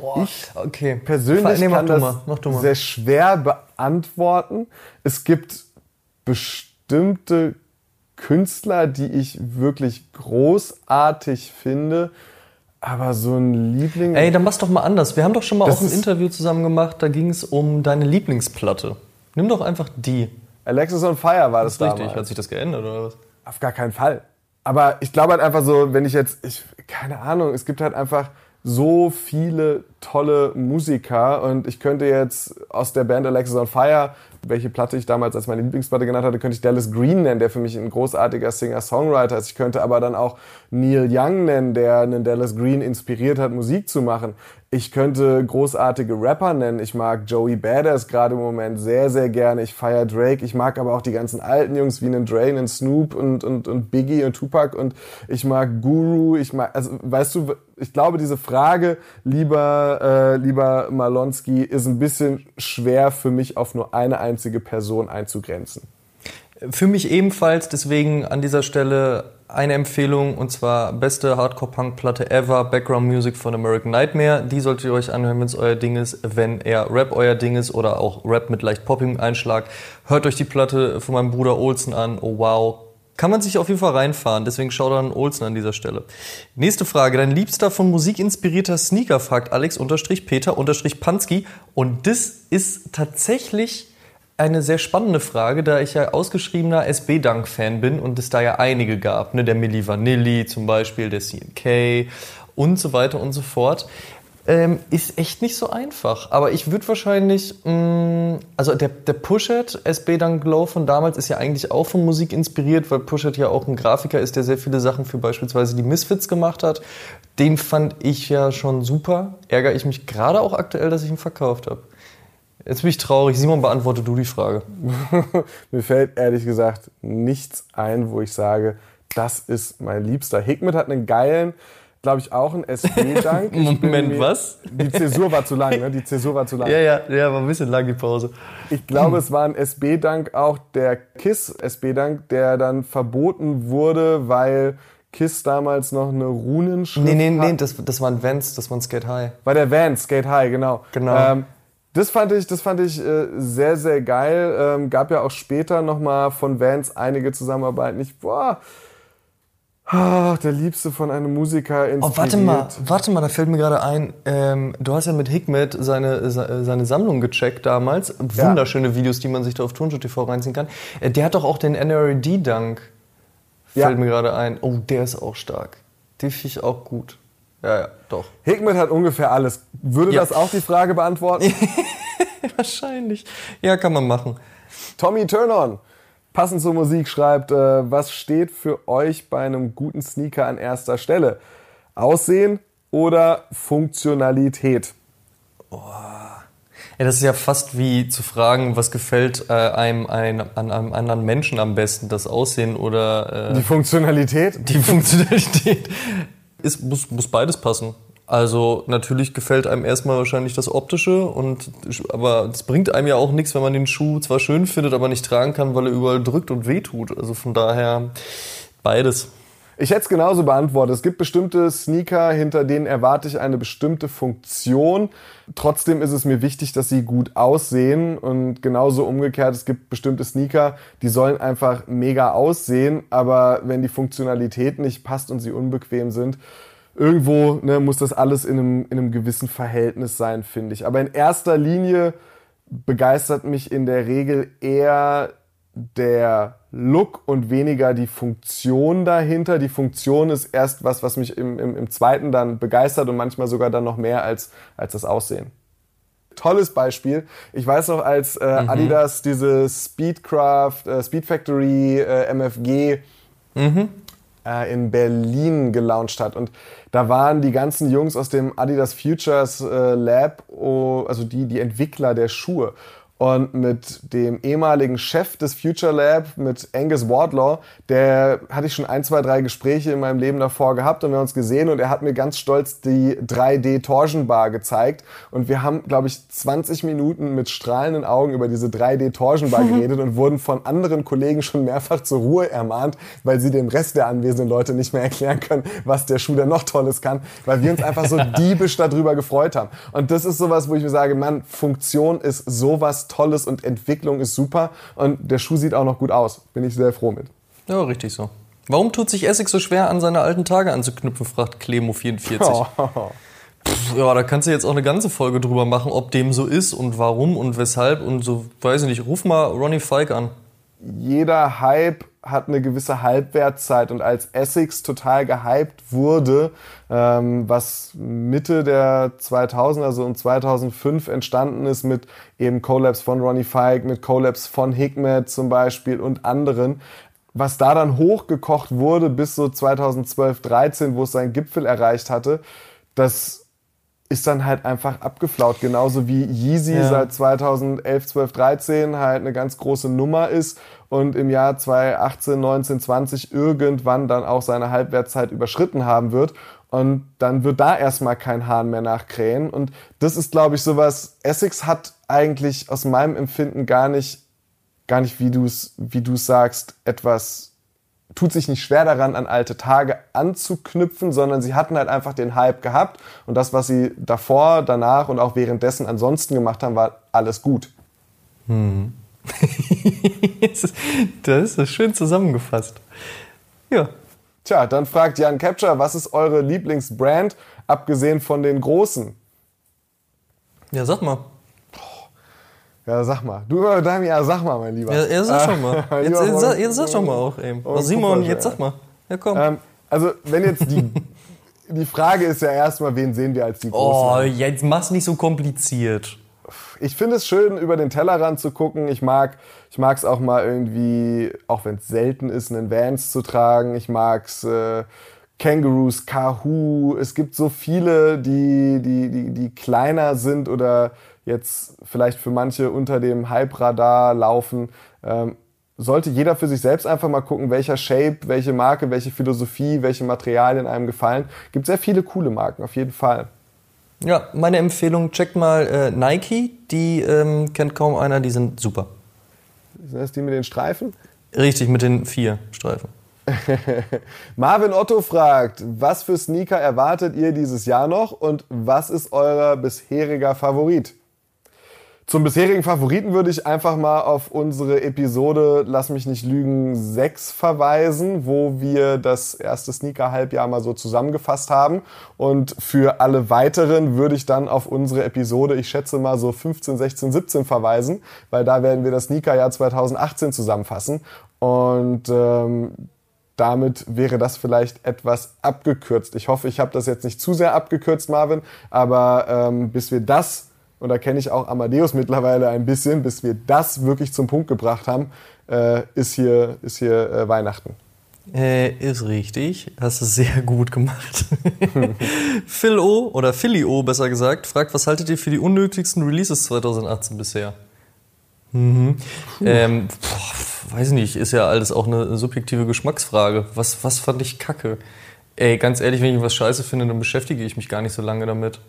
Boah, ich okay. persönlich nee, kann das sehr schwer beantworten. Es gibt bestimmte Künstler, die ich wirklich großartig finde. Aber so ein Liebling. Ey, dann mach's doch mal anders. Wir haben doch schon mal auch ein Interview zusammen gemacht, da ging es um deine Lieblingsplatte. Nimm doch einfach die. Alexis on Fire war das, das richtig. Hat sich das geändert oder was? Auf gar keinen Fall. Aber ich glaube halt einfach so, wenn ich jetzt, ich, keine Ahnung, es gibt halt einfach so viele tolle Musiker und ich könnte jetzt aus der Band Alexis on Fire, welche Platte ich damals als meine Lieblingsplatte genannt hatte, könnte ich Dallas Green nennen, der für mich ein großartiger Singer-Songwriter ist. Ich könnte aber dann auch Neil Young nennen, der einen Dallas Green inspiriert hat, Musik zu machen. Ich könnte großartige Rapper nennen. Ich mag Joey Badass gerade im Moment sehr, sehr gerne. Ich feiere Drake. Ich mag aber auch die ganzen alten Jungs wie einen Dre, einen Snoop und, und, und Biggie und Tupac. Und ich mag Guru. Ich mag, also weißt du, ich glaube, diese Frage, lieber, äh, lieber Malonski, ist ein bisschen schwer für mich auf nur eine einzige Person einzugrenzen. Für mich ebenfalls, deswegen an dieser Stelle eine Empfehlung und zwar beste Hardcore-Punk-Platte ever, Background Music von American Nightmare. Die solltet ihr euch anhören, wenn es euer Ding ist. Wenn eher Rap euer Ding ist oder auch Rap mit leicht poppigem Einschlag, hört euch die Platte von meinem Bruder Olsen an. Oh wow. Kann man sich auf jeden Fall reinfahren, deswegen schau dann Olsen an dieser Stelle. Nächste Frage. Dein liebster von Musik inspirierter Sneaker, fragt Alex Peter Panski. Und das ist tatsächlich eine sehr spannende Frage, da ich ja ausgeschriebener SB-Dunk-Fan bin und es da ja einige gab. Ne? Der Milli Vanilli zum Beispiel, der CNK und so weiter und so fort. Ähm, ist echt nicht so einfach. Aber ich würde wahrscheinlich, mh, mm, also der, der Pushet, SB Dunk Glow von damals, ist ja eigentlich auch von Musik inspiriert, weil Pushet ja auch ein Grafiker ist, der sehr viele Sachen für beispielsweise die Misfits gemacht hat. Den fand ich ja schon super. Ärgere ich mich gerade auch aktuell, dass ich ihn verkauft habe. Jetzt bin ich traurig. Simon, beantworte du die Frage. (laughs) Mir fällt ehrlich gesagt nichts ein, wo ich sage, das ist mein Liebster. Hikmet hat einen geilen, glaube ich, auch einen SB-Dank. (laughs) Moment, was? Die Zäsur war zu lang, ne? Die Zäsur war zu lang. Ja, ja, ja, war ein bisschen lang die Pause. Ich glaube, (clears throat) es war ein SB-Dank auch der KISS SB-Dank, der dann verboten wurde, weil KISS damals noch eine Runenschrift Nee, nee, nee, das, das war ein Vans, das war ein Skate High. War der Vans, Skate High, genau. Genau. Ähm, das fand ich, das fand ich äh, sehr, sehr geil. Ähm, gab ja auch später nochmal von Vans einige Zusammenarbeiten. Ich, boah, oh, der Liebste von einem Musiker inspiriert. Oh, warte mal, warte mal, da fällt mir gerade ein, ähm, du hast ja mit Hikmet seine, seine Sammlung gecheckt damals. Wunderschöne ja. Videos, die man sich da auf Turnshow TV reinziehen kann. Äh, der hat doch auch den NRD-Dunk. Fällt ja. mir gerade ein. Oh, der ist auch stark. Den finde ich auch gut. Ja, ja, doch. Hickman hat ungefähr alles. Würde ja. das auch die Frage beantworten? (laughs) Wahrscheinlich. Ja, kann man machen. Tommy Turn-On, passend zur Musik, schreibt, äh, was steht für euch bei einem guten Sneaker an erster Stelle? Aussehen oder Funktionalität? Oh. Ja, das ist ja fast wie zu fragen, was gefällt äh, einem, einem, an einem anderen Menschen am besten, das Aussehen oder... Äh, die Funktionalität? Die Funktionalität ist, muss, muss beides passen. Also natürlich gefällt einem erstmal wahrscheinlich das Optische, und, aber es bringt einem ja auch nichts, wenn man den Schuh zwar schön findet, aber nicht tragen kann, weil er überall drückt und wehtut. Also von daher beides. Ich hätte es genauso beantwortet. Es gibt bestimmte Sneaker, hinter denen erwarte ich eine bestimmte Funktion. Trotzdem ist es mir wichtig, dass sie gut aussehen. Und genauso umgekehrt, es gibt bestimmte Sneaker, die sollen einfach mega aussehen. Aber wenn die Funktionalität nicht passt und sie unbequem sind, irgendwo ne, muss das alles in einem, in einem gewissen Verhältnis sein, finde ich. Aber in erster Linie begeistert mich in der Regel eher der Look und weniger die Funktion dahinter. Die Funktion ist erst was, was mich im, im, im zweiten dann begeistert und manchmal sogar dann noch mehr als, als das Aussehen. Tolles Beispiel. Ich weiß noch, als äh, mhm. Adidas diese Speedcraft, äh, Speed Factory äh, MFG mhm. äh, in Berlin gelauncht hat. Und da waren die ganzen Jungs aus dem Adidas Futures äh, Lab, oh, also die, die Entwickler der Schuhe und mit dem ehemaligen Chef des Future Lab, mit Angus Wardlaw, der hatte ich schon ein, zwei, drei Gespräche in meinem Leben davor gehabt und wir haben uns gesehen und er hat mir ganz stolz die 3D Torsion Bar gezeigt und wir haben, glaube ich, 20 Minuten mit strahlenden Augen über diese 3D Torsion Bar (laughs) geredet und wurden von anderen Kollegen schon mehrfach zur Ruhe ermahnt, weil sie dem Rest der anwesenden Leute nicht mehr erklären können, was der Schuh denn noch Tolles kann, weil wir uns einfach so (laughs) diebisch darüber gefreut haben. Und das ist sowas, wo ich mir sage, Mann, Funktion ist sowas Tolles und Entwicklung ist super und der Schuh sieht auch noch gut aus. Bin ich sehr froh mit. Ja, richtig so. Warum tut sich Essex so schwer, an seine alten Tage anzuknüpfen, fragt Clemo44. Oh. (laughs) ja, da kannst du jetzt auch eine ganze Folge drüber machen, ob dem so ist und warum und weshalb und so, weiß ich nicht. Ruf mal Ronnie Fike an. Jeder Hype hat eine gewisse Halbwertszeit und als Essex total gehypt wurde, ähm, was Mitte der 2000er, also um 2005 entstanden ist mit eben Collabs von Ronnie Fike, mit Collabs von Hikmet zum Beispiel und anderen, was da dann hochgekocht wurde bis so 2012, 13, wo es seinen Gipfel erreicht hatte, das ist dann halt einfach abgeflaut. Genauso wie Yeezy Ja. seit 2011, 12, 13 halt eine ganz große Nummer ist und im Jahr 2018, 19, 20 irgendwann dann auch seine Halbwertszeit überschritten haben wird. Und dann wird da erstmal kein Hahn mehr nachkrähen. Und das ist, glaube ich, sowas, Essex hat eigentlich aus meinem Empfinden gar nicht, gar nicht, wie du es, wie du sagst, etwas tut sich nicht schwer daran, an alte Tage anzuknüpfen, sondern sie hatten halt einfach den Hype gehabt und das, was sie davor, danach und auch währenddessen ansonsten gemacht haben, war alles gut. (laughs) das ist schön zusammengefasst. Ja. Tja, dann fragt Jan Capture, was ist eure Lieblingsbrand, abgesehen von den großen? Ja, sag mal. Ja, sag mal. Du, Dami, ja, sag mal, mein Lieber. Ja, ja sag schon mal. (laughs) Äh, Jetzt, jetzt, sag, jetzt sag doch mal auch eben. Oh, Oh, Simon, jetzt sag mal. Ja, komm. Ähm, also, wenn jetzt die, die Frage ist ja erstmal, wen sehen wir als die Großen? oh, jetzt mach's nicht so kompliziert. ich finde es schön, über den Tellerrand zu gucken. Ich mag ich mag's auch mal irgendwie, auch wenn es selten ist, einen Vans zu tragen. Ich mag's äh, Kangaroos, Kahoo. Es gibt so viele, die, die, die, die kleiner sind oder jetzt vielleicht für manche unter dem Hype-Radar laufen. Ähm, sollte jeder für sich selbst einfach mal gucken, welcher Shape, welche Marke, welche Philosophie, welche Materialien einem gefallen. Gibt sehr viele coole Marken, auf jeden Fall. Ja, meine Empfehlung, checkt mal äh, Nike. Die ähm, kennt kaum einer, die sind super. Sind das die mit den Streifen? Richtig, mit den vier Streifen. (laughs) Marvin Otto fragt, was für Sneaker erwartet ihr dieses Jahr noch und was ist euer bisheriger Favorit? Zum bisherigen Favoriten würde ich einfach mal auf unsere Episode Lass mich nicht lügen 6 verweisen, wo wir das erste Sneaker-Halbjahr mal so zusammengefasst haben. Und für alle weiteren würde ich dann auf unsere Episode, ich schätze mal so 15, 16, 17 verweisen, weil da werden wir das Sneaker-Jahr 2018 zusammenfassen. Und ähm, damit wäre das vielleicht etwas abgekürzt. Ich hoffe, ich habe das jetzt nicht zu sehr abgekürzt, Marvin, aber ähm, bis wir das, und da kenne ich auch Amadeus mittlerweile ein bisschen, bis wir das wirklich zum Punkt gebracht haben, äh, ist hier, ist hier äh, Weihnachten. Äh, ist richtig. Hast du sehr gut gemacht. (laughs) Phil O. oder Philly O besser gesagt, fragt, was haltet ihr für die unnötigsten Releases 2018 bisher? Mhm. Ähm, boah, weiß nicht, ist ja alles auch eine subjektive Geschmacksfrage. Was, was fand ich kacke? Ey, ganz ehrlich, wenn ich was scheiße finde, dann beschäftige ich mich gar nicht so lange damit.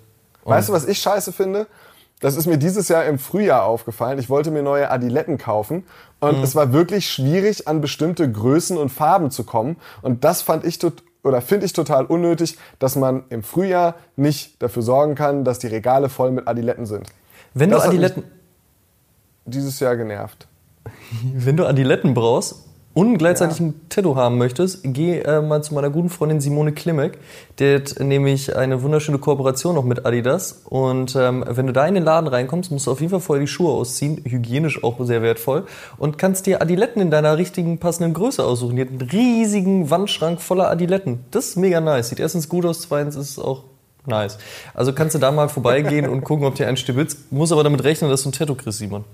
Und Weißt du, was ich scheiße finde? Das ist mir dieses Jahr im Frühjahr aufgefallen. Ich wollte mir neue Adiletten kaufen und es war wirklich schwierig, an bestimmte Größen und Farben zu kommen. Und das fand ich oder finde ich total unnötig, dass man im Frühjahr nicht dafür sorgen kann, dass die Regale voll mit Adiletten sind. wenn, du das mich- Adiletten, Dieses Jahr genervt. (laughs) wenn du Adiletten brauchst und gleichzeitig ein Tattoo haben möchtest, geh äh, mal zu meiner guten Freundin Simone Klimek. Die hat nämlich eine wunderschöne Kooperation noch mit Adidas. Und ähm, wenn du da in den Laden reinkommst, musst du auf jeden Fall vorher die Schuhe ausziehen. Hygienisch auch sehr wertvoll. Und kannst dir Adiletten in deiner richtigen passenden Größe aussuchen. Die hat einen riesigen Wandschrank voller Adiletten. Das ist mega nice. Sieht erstens gut aus, zweitens ist es auch nice. Also kannst du da mal vorbeigehen (laughs) und gucken, ob dir ein stibitzt. Muss aber damit rechnen, dass du ein Tattoo kriegst, Simon.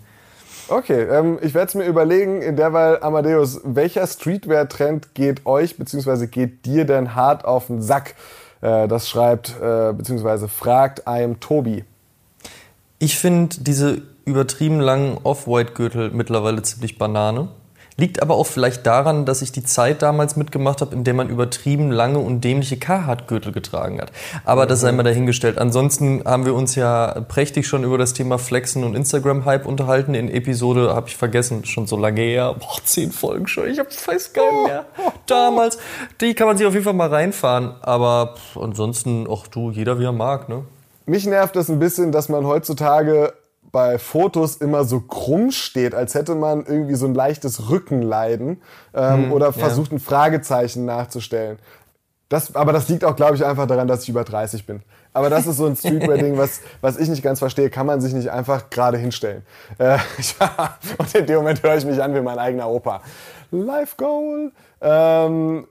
Okay, ähm, ich werde es mir überlegen, in derweil, Amadeus, welcher Streetwear-Trend geht euch bzw. geht dir denn hart auf den Sack? Äh, das schreibt äh, bzw. fragt einem Tobi. Ich finde diese übertrieben langen Off-White-Gürtel mittlerweile ziemlich Banane. Liegt aber auch vielleicht daran, dass ich die Zeit damals mitgemacht habe, in der man übertrieben lange und dämliche Carhartt-Gürtel getragen hat. Aber das sei mal dahingestellt. Ansonsten haben wir uns ja prächtig schon über das Thema Flexen und Instagram-Hype unterhalten. In Episode, habe ich vergessen, schon so lange her. Boah, zehn Folgen schon. Ich hab weiß gar nicht mehr. (laughs) Damals. Die kann man sich auf jeden Fall mal reinfahren. Aber pff, ansonsten, auch du, jeder wie er mag, ne? Mich nervt es ein bisschen, dass man heutzutage bei Fotos immer so krumm steht, als hätte man irgendwie so ein leichtes Rückenleiden ähm, oder versucht ein Fragezeichen nachzustellen. Das, aber das liegt auch, glaube ich, einfach daran, dass ich über 30 bin. Aber das ist so ein Streetwear-Ding, (laughs) was, was ich nicht ganz verstehe. Kann man sich nicht einfach gerade hinstellen. Äh, (laughs) ja, und in dem Moment höre ich mich an wie mein eigener Opa. Life Goal. Ähm,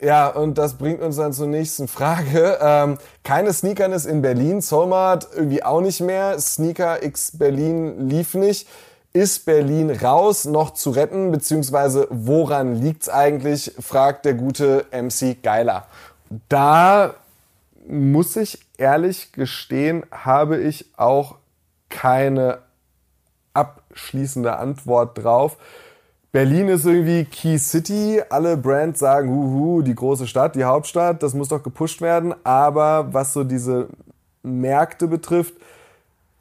ja, und das bringt uns dann zur nächsten Frage. Ähm, keine Sneakernis in Berlin, Soulmart irgendwie auch nicht mehr. Sneaker X Berlin lief nicht. Ist Berlin raus noch zu retten, beziehungsweise woran liegt's eigentlich, fragt der gute MC Geiler. Da muss ich ehrlich gestehen, habe ich auch keine abschließende Antwort drauf. Berlin ist irgendwie Key City. Alle Brands sagen, huhu, die große Stadt, die Hauptstadt, das muss doch gepusht werden. Aber was so diese Märkte betrifft,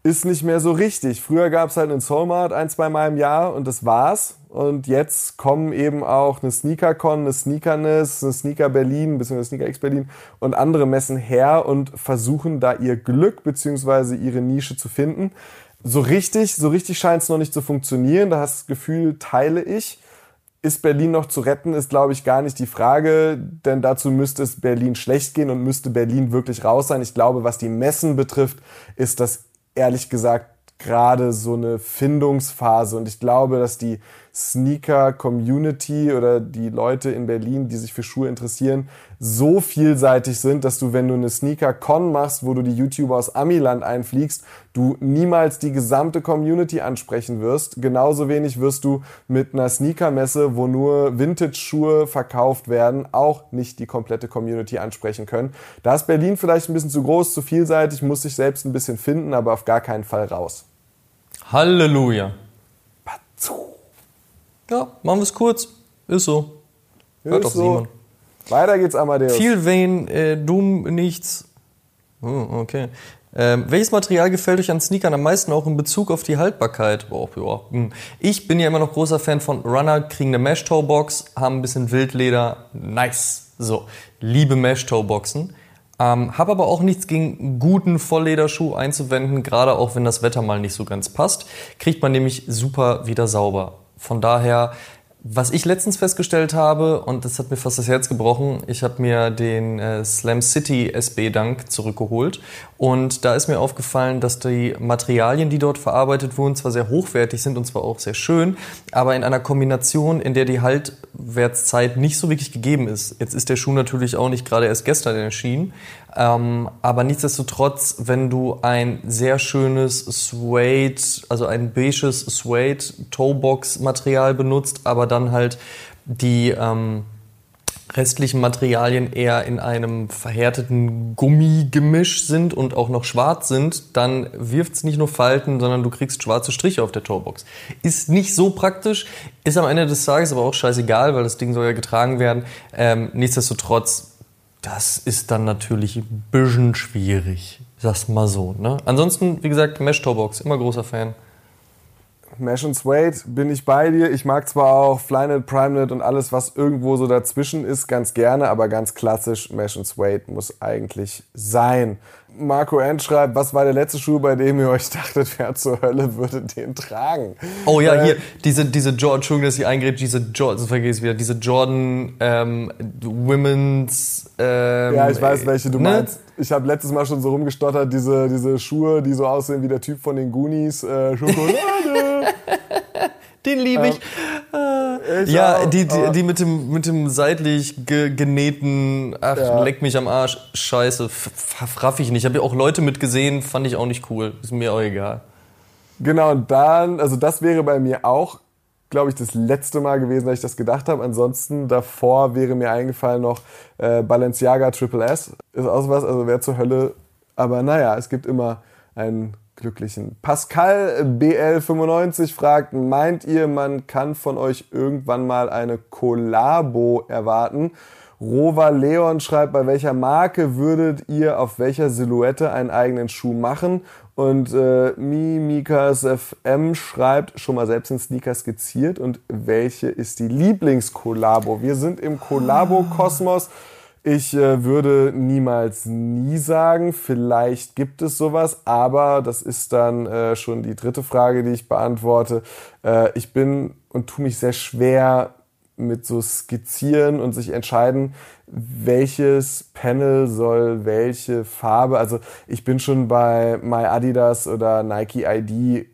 ist nicht mehr so richtig. Früher gab es halt einen Soulmart ein, zwei Mal im Jahr und das war's. Und jetzt kommen eben auch eine SneakerCon, eine Sneakerness, eine Sneaker Berlin, beziehungsweise Sneaker X Berlin und andere Messen her und versuchen da ihr Glück beziehungsweise ihre Nische zu finden so richtig, so richtig scheint es noch nicht zu funktionieren. Da hast das Gefühl, teile ich. Ist Berlin noch zu retten, ist, glaube ich, gar nicht die Frage, denn dazu müsste es Berlin schlecht gehen und müsste Berlin wirklich raus sein. Ich glaube, was die Messen betrifft, ist das ehrlich gesagt gerade so eine Findungsphase und ich glaube, dass die Sneaker-Community oder die Leute in Berlin, die sich für Schuhe interessieren, so vielseitig sind, dass du, wenn du eine Sneaker-Con machst, wo du die YouTuber aus Amiland einfliegst, du niemals die gesamte Community ansprechen wirst. Genauso wenig wirst du mit einer Sneaker-Messe, wo nur Vintage-Schuhe verkauft werden, auch nicht die komplette Community ansprechen können. Da ist Berlin vielleicht ein bisschen zu groß, zu vielseitig, muss sich selbst ein bisschen finden, aber auf gar keinen Fall raus. Halleluja. Ja, machen wir es kurz. Ist so. Hört auf so. Simon. Weiter geht's, Amadeus. Viel Wayne, äh, Doom, nichts. Oh, okay. Ähm, welches Material gefällt euch an Sneakern am meisten auch in Bezug auf die Haltbarkeit? Oh, ja. hm. Ich bin ja immer noch großer Fan von Runner, kriegen eine Mesh-Toe-Box, haben ein bisschen Wildleder. Nice. So, liebe Mesh-Toe-Boxen. Ähm, habe aber auch nichts gegen guten Volllederschuh einzuwenden, gerade auch wenn das Wetter mal nicht so ganz passt. Kriegt man nämlich super wieder sauber. Von daher, was ich letztens festgestellt habe, und das hat mir fast das Herz gebrochen, ich habe mir den äh, Slam City SB Dunk zurückgeholt und da ist mir aufgefallen, dass die Materialien, die dort verarbeitet wurden, zwar sehr hochwertig sind und zwar auch sehr schön, aber in einer Kombination, in der die Haltwertszeit nicht so wirklich gegeben ist. Jetzt ist der Schuh natürlich auch nicht gerade erst gestern erschienen, ähm, aber nichtsdestotrotz, wenn du ein sehr schönes Suede, also ein beiges Suede Toebox Material benutzt, aber dann halt die ähm, restlichen Materialien eher in einem verhärteten Gummigemisch sind und auch noch schwarz sind, dann wirft's nicht nur Falten, sondern du kriegst schwarze Striche auf der Toebox. Ist nicht so praktisch, ist am Ende des Tages aber auch scheißegal, weil das Ding soll ja getragen werden. Ähm, nichtsdestotrotz das ist dann natürlich ein bisschen schwierig. Sag's mal so. Ne? Ansonsten, wie gesagt, Mesh Toebox, immer großer Fan. Mesh und Suede bin ich bei dir. Ich mag zwar auch Flynet, PrimeNet und alles, was irgendwo so dazwischen ist, ganz gerne, aber ganz klassisch Mesh und Suede muss eigentlich sein. Marco N. schreibt, was war der letzte Schuh, bei dem ihr euch dachtet, wer zur Hölle würde den tragen? Oh ja, Äh, hier, diese, diese Jordan, Entschuldigung, dass ich eingrätsche, diese Jordan, das vergesse ich wieder, diese Jordan ähm, Women's ähm, Ja, ich weiß, welche du ne? meinst. Ich habe letztes Mal schon so rumgestottert, diese, diese Schuhe, die so aussehen wie der Typ von den Goonies. Äh, Schokolade. (laughs) Den liebe ich. Ich ja, auch, die, die, die mit dem, mit dem seitlich ge genähten, ach, Ja. leck mich am Arsch, scheiße, raff ich nicht. Habe ja auch Leute mitgesehen, fand ich auch nicht cool. Ist mir auch egal. Genau, und dann, also das wäre bei mir auch, glaube ich, das letzte Mal gewesen, dass ich das gedacht habe. Ansonsten davor wäre mir eingefallen noch äh, Balenciaga Triple S. Ist auch was, also wer zur Hölle. Aber naja, es gibt immer einen glücklichen. Pascal BL95 fragt, meint ihr, man kann von euch irgendwann mal eine Kollabo erwarten? Rova Leon schreibt, bei welcher Marke würdet ihr auf welcher Silhouette einen eigenen Schuh machen? Und äh, Mimikas FM schreibt, schon mal selbst in Sneaker skizziert und welche ist die Lieblingskollabo? Wir sind im Kollabo-Kosmos. Ich äh, würde niemals nie sagen, vielleicht gibt es sowas, aber das ist dann äh, schon die dritte Frage, die ich beantworte. Äh, ich bin und tue mich sehr schwer mit so skizzieren und sich entscheiden, welches Panel soll welche Farbe. Also ich bin schon bei My Adidas oder Nike ID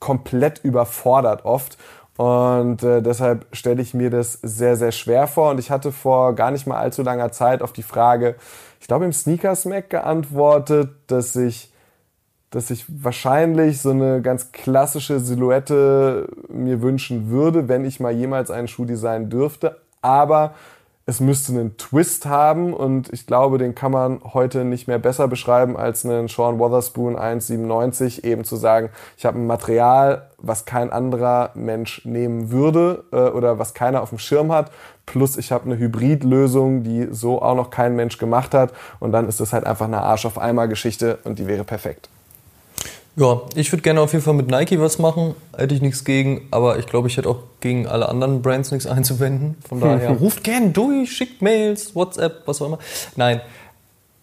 komplett überfordert oft. Und äh, deshalb stelle ich mir das sehr, sehr schwer vor. Und ich hatte vor gar nicht mal allzu langer Zeit auf die Frage, ich glaube im Sneakers Mac geantwortet, dass ich dass ich wahrscheinlich so eine ganz klassische Silhouette mir wünschen würde, wenn ich mal jemals einen Schuh designen dürfte. Aber es müsste einen Twist haben und ich glaube, den kann man heute nicht mehr besser beschreiben als einen Sean Wotherspoon 1,97. Eben zu sagen, ich habe ein Material, was kein anderer Mensch nehmen würde äh, oder was keiner auf dem Schirm hat. Plus ich habe eine Hybridlösung, die so auch noch kein Mensch gemacht hat. Und dann ist das halt einfach eine Arsch auf Eimer Geschichte und die wäre perfekt. Ja, ich würde gerne auf jeden Fall mit Nike was machen. Hätte ich nichts gegen, aber ich glaube, ich hätte auch gegen alle anderen Brands nichts (laughs) einzuwenden. Von daher, (laughs) ruft gern durch, schickt Mails, WhatsApp, was auch immer. Nein,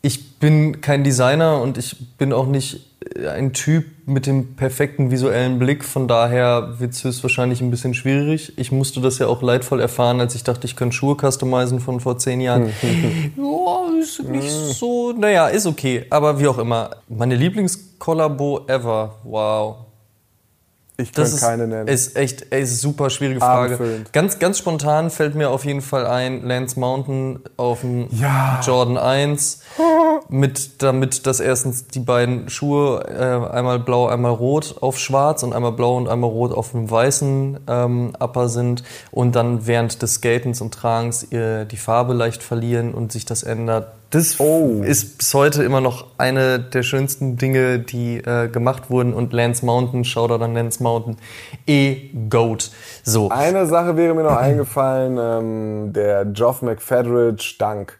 ich bin kein Designer und ich bin auch nicht ein Typ mit dem perfekten visuellen Blick. Von daher wird es höchstwahrscheinlich ein bisschen schwierig. Ich musste das ja auch leidvoll erfahren, als ich dachte, ich könnte Schuhe customizen von vor zehn Jahren. (laughs) ja, ist nicht so, naja, ist okay. Aber wie auch immer. Meine Lieblingskollabo ever. Wow. Ich kann keine nennen. Ist echt ist super schwierige Frage. Abendfüllend. Ganz, ganz spontan fällt mir auf jeden Fall ein Lance Mountain auf dem Ja. Jordan 1. (laughs) Mit, damit, dass erstens die beiden Schuhe, äh, einmal blau, einmal rot auf schwarz und einmal blau und einmal rot auf dem weißen ähm, Upper sind und dann während des Skatens und Tragens äh, die Farbe leicht verlieren und sich das ändert. Das Oh. ist bis heute immer noch eine der schönsten Dinge, die äh, gemacht wurden. Und Lance Mountain, Shoutout an Lance Mountain, E-Goat. So. Eine Sache wäre mir noch eingefallen, ähm, der Geoff McFedridge Dank.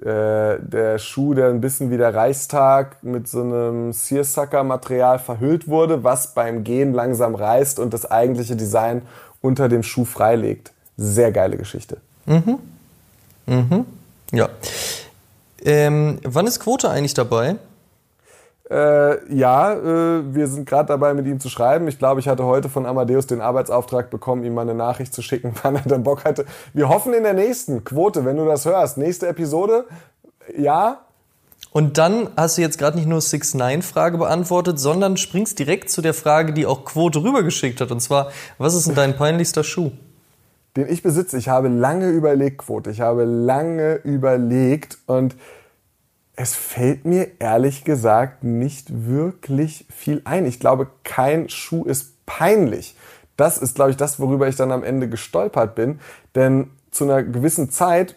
Äh, der Schuh, der ein bisschen wie der Reichstag mit so einem Searsucker-Material verhüllt wurde, was beim Gehen langsam reißt und das eigentliche Design unter dem Schuh freilegt. Sehr geile Geschichte. Ja. Ähm, wann ist Quote eigentlich dabei? Äh, ja, äh, wir sind gerade dabei, mit ihm zu schreiben. Ich glaube, ich hatte heute von Amadeus den Arbeitsauftrag bekommen, ihm mal eine Nachricht zu schicken, (laughs) wann er dann Bock hatte. Wir hoffen in der nächsten Quote, wenn du das hörst. Nächste Episode, ja, Und dann hast du jetzt gerade nicht nur 6-9-Frage beantwortet, sondern springst direkt zu der Frage, die auch Quote rübergeschickt hat. Und zwar, was ist denn dein peinlichster Schuh? Den ich besitze. Ich habe lange überlegt, Quote. Ich habe lange überlegt und es fällt mir ehrlich gesagt nicht wirklich viel ein. Ich glaube, kein Schuh ist peinlich. Das ist, glaube ich, das, worüber ich dann am Ende gestolpert bin. Denn zu einer gewissen Zeit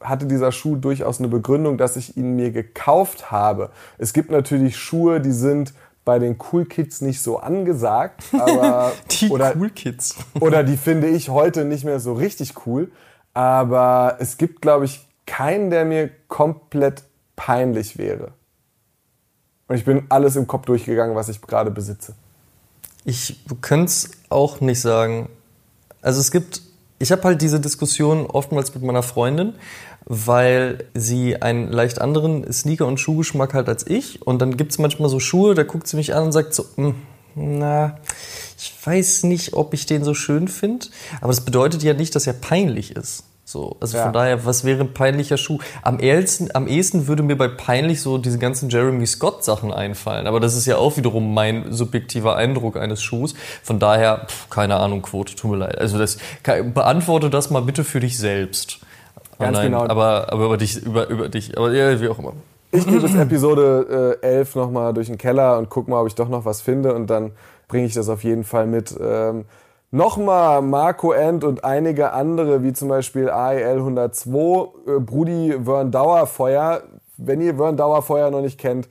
hatte dieser Schuh durchaus eine Begründung, dass ich ihn mir gekauft habe. Es gibt natürlich Schuhe, die sind bei den Cool Kids nicht so angesagt, aber (laughs) Die oder, Cool Kids. (laughs) oder die finde ich heute nicht mehr so richtig cool. Aber es gibt, glaube ich, keinen, der mir komplett peinlich wäre. Und ich bin alles im Kopf durchgegangen, was ich gerade besitze. Ich könnte es auch nicht sagen. Also es gibt, ich habe halt diese Diskussion oftmals mit meiner Freundin, weil sie einen leicht anderen Sneaker- und Schuhgeschmack hat als ich. Und dann gibt es manchmal so Schuhe, da guckt sie mich an und sagt so, "Hm, na, ich weiß nicht, ob ich den so schön finde. Aber das bedeutet ja nicht, dass er peinlich ist. So, also Ja. von daher, was wäre ein peinlicher Schuh? Am ehesten, am ehesten würde mir bei peinlich so diese ganzen Jeremy Scott Sachen einfallen. Aber das ist ja auch wiederum mein subjektiver Eindruck eines Schuhs. Von daher, pff, keine Ahnung, Quote, tut mir leid. Also das, beantworte das mal bitte für dich selbst. Oh Ganz nein, genau. Aber, aber über dich, über, über dich, aber ja, wie auch immer. Ich gehe bis Episode äh, 11 nochmal durch den Keller und guck mal, ob ich doch noch was finde und dann bringe ich das auf jeden Fall mit. Ähm, Nochmal Marco End und einige andere, wie zum Beispiel AEL 102, äh, Brudi Wern Dauerfeuer. Wenn ihr Wern Dauerfeuer noch nicht kennt,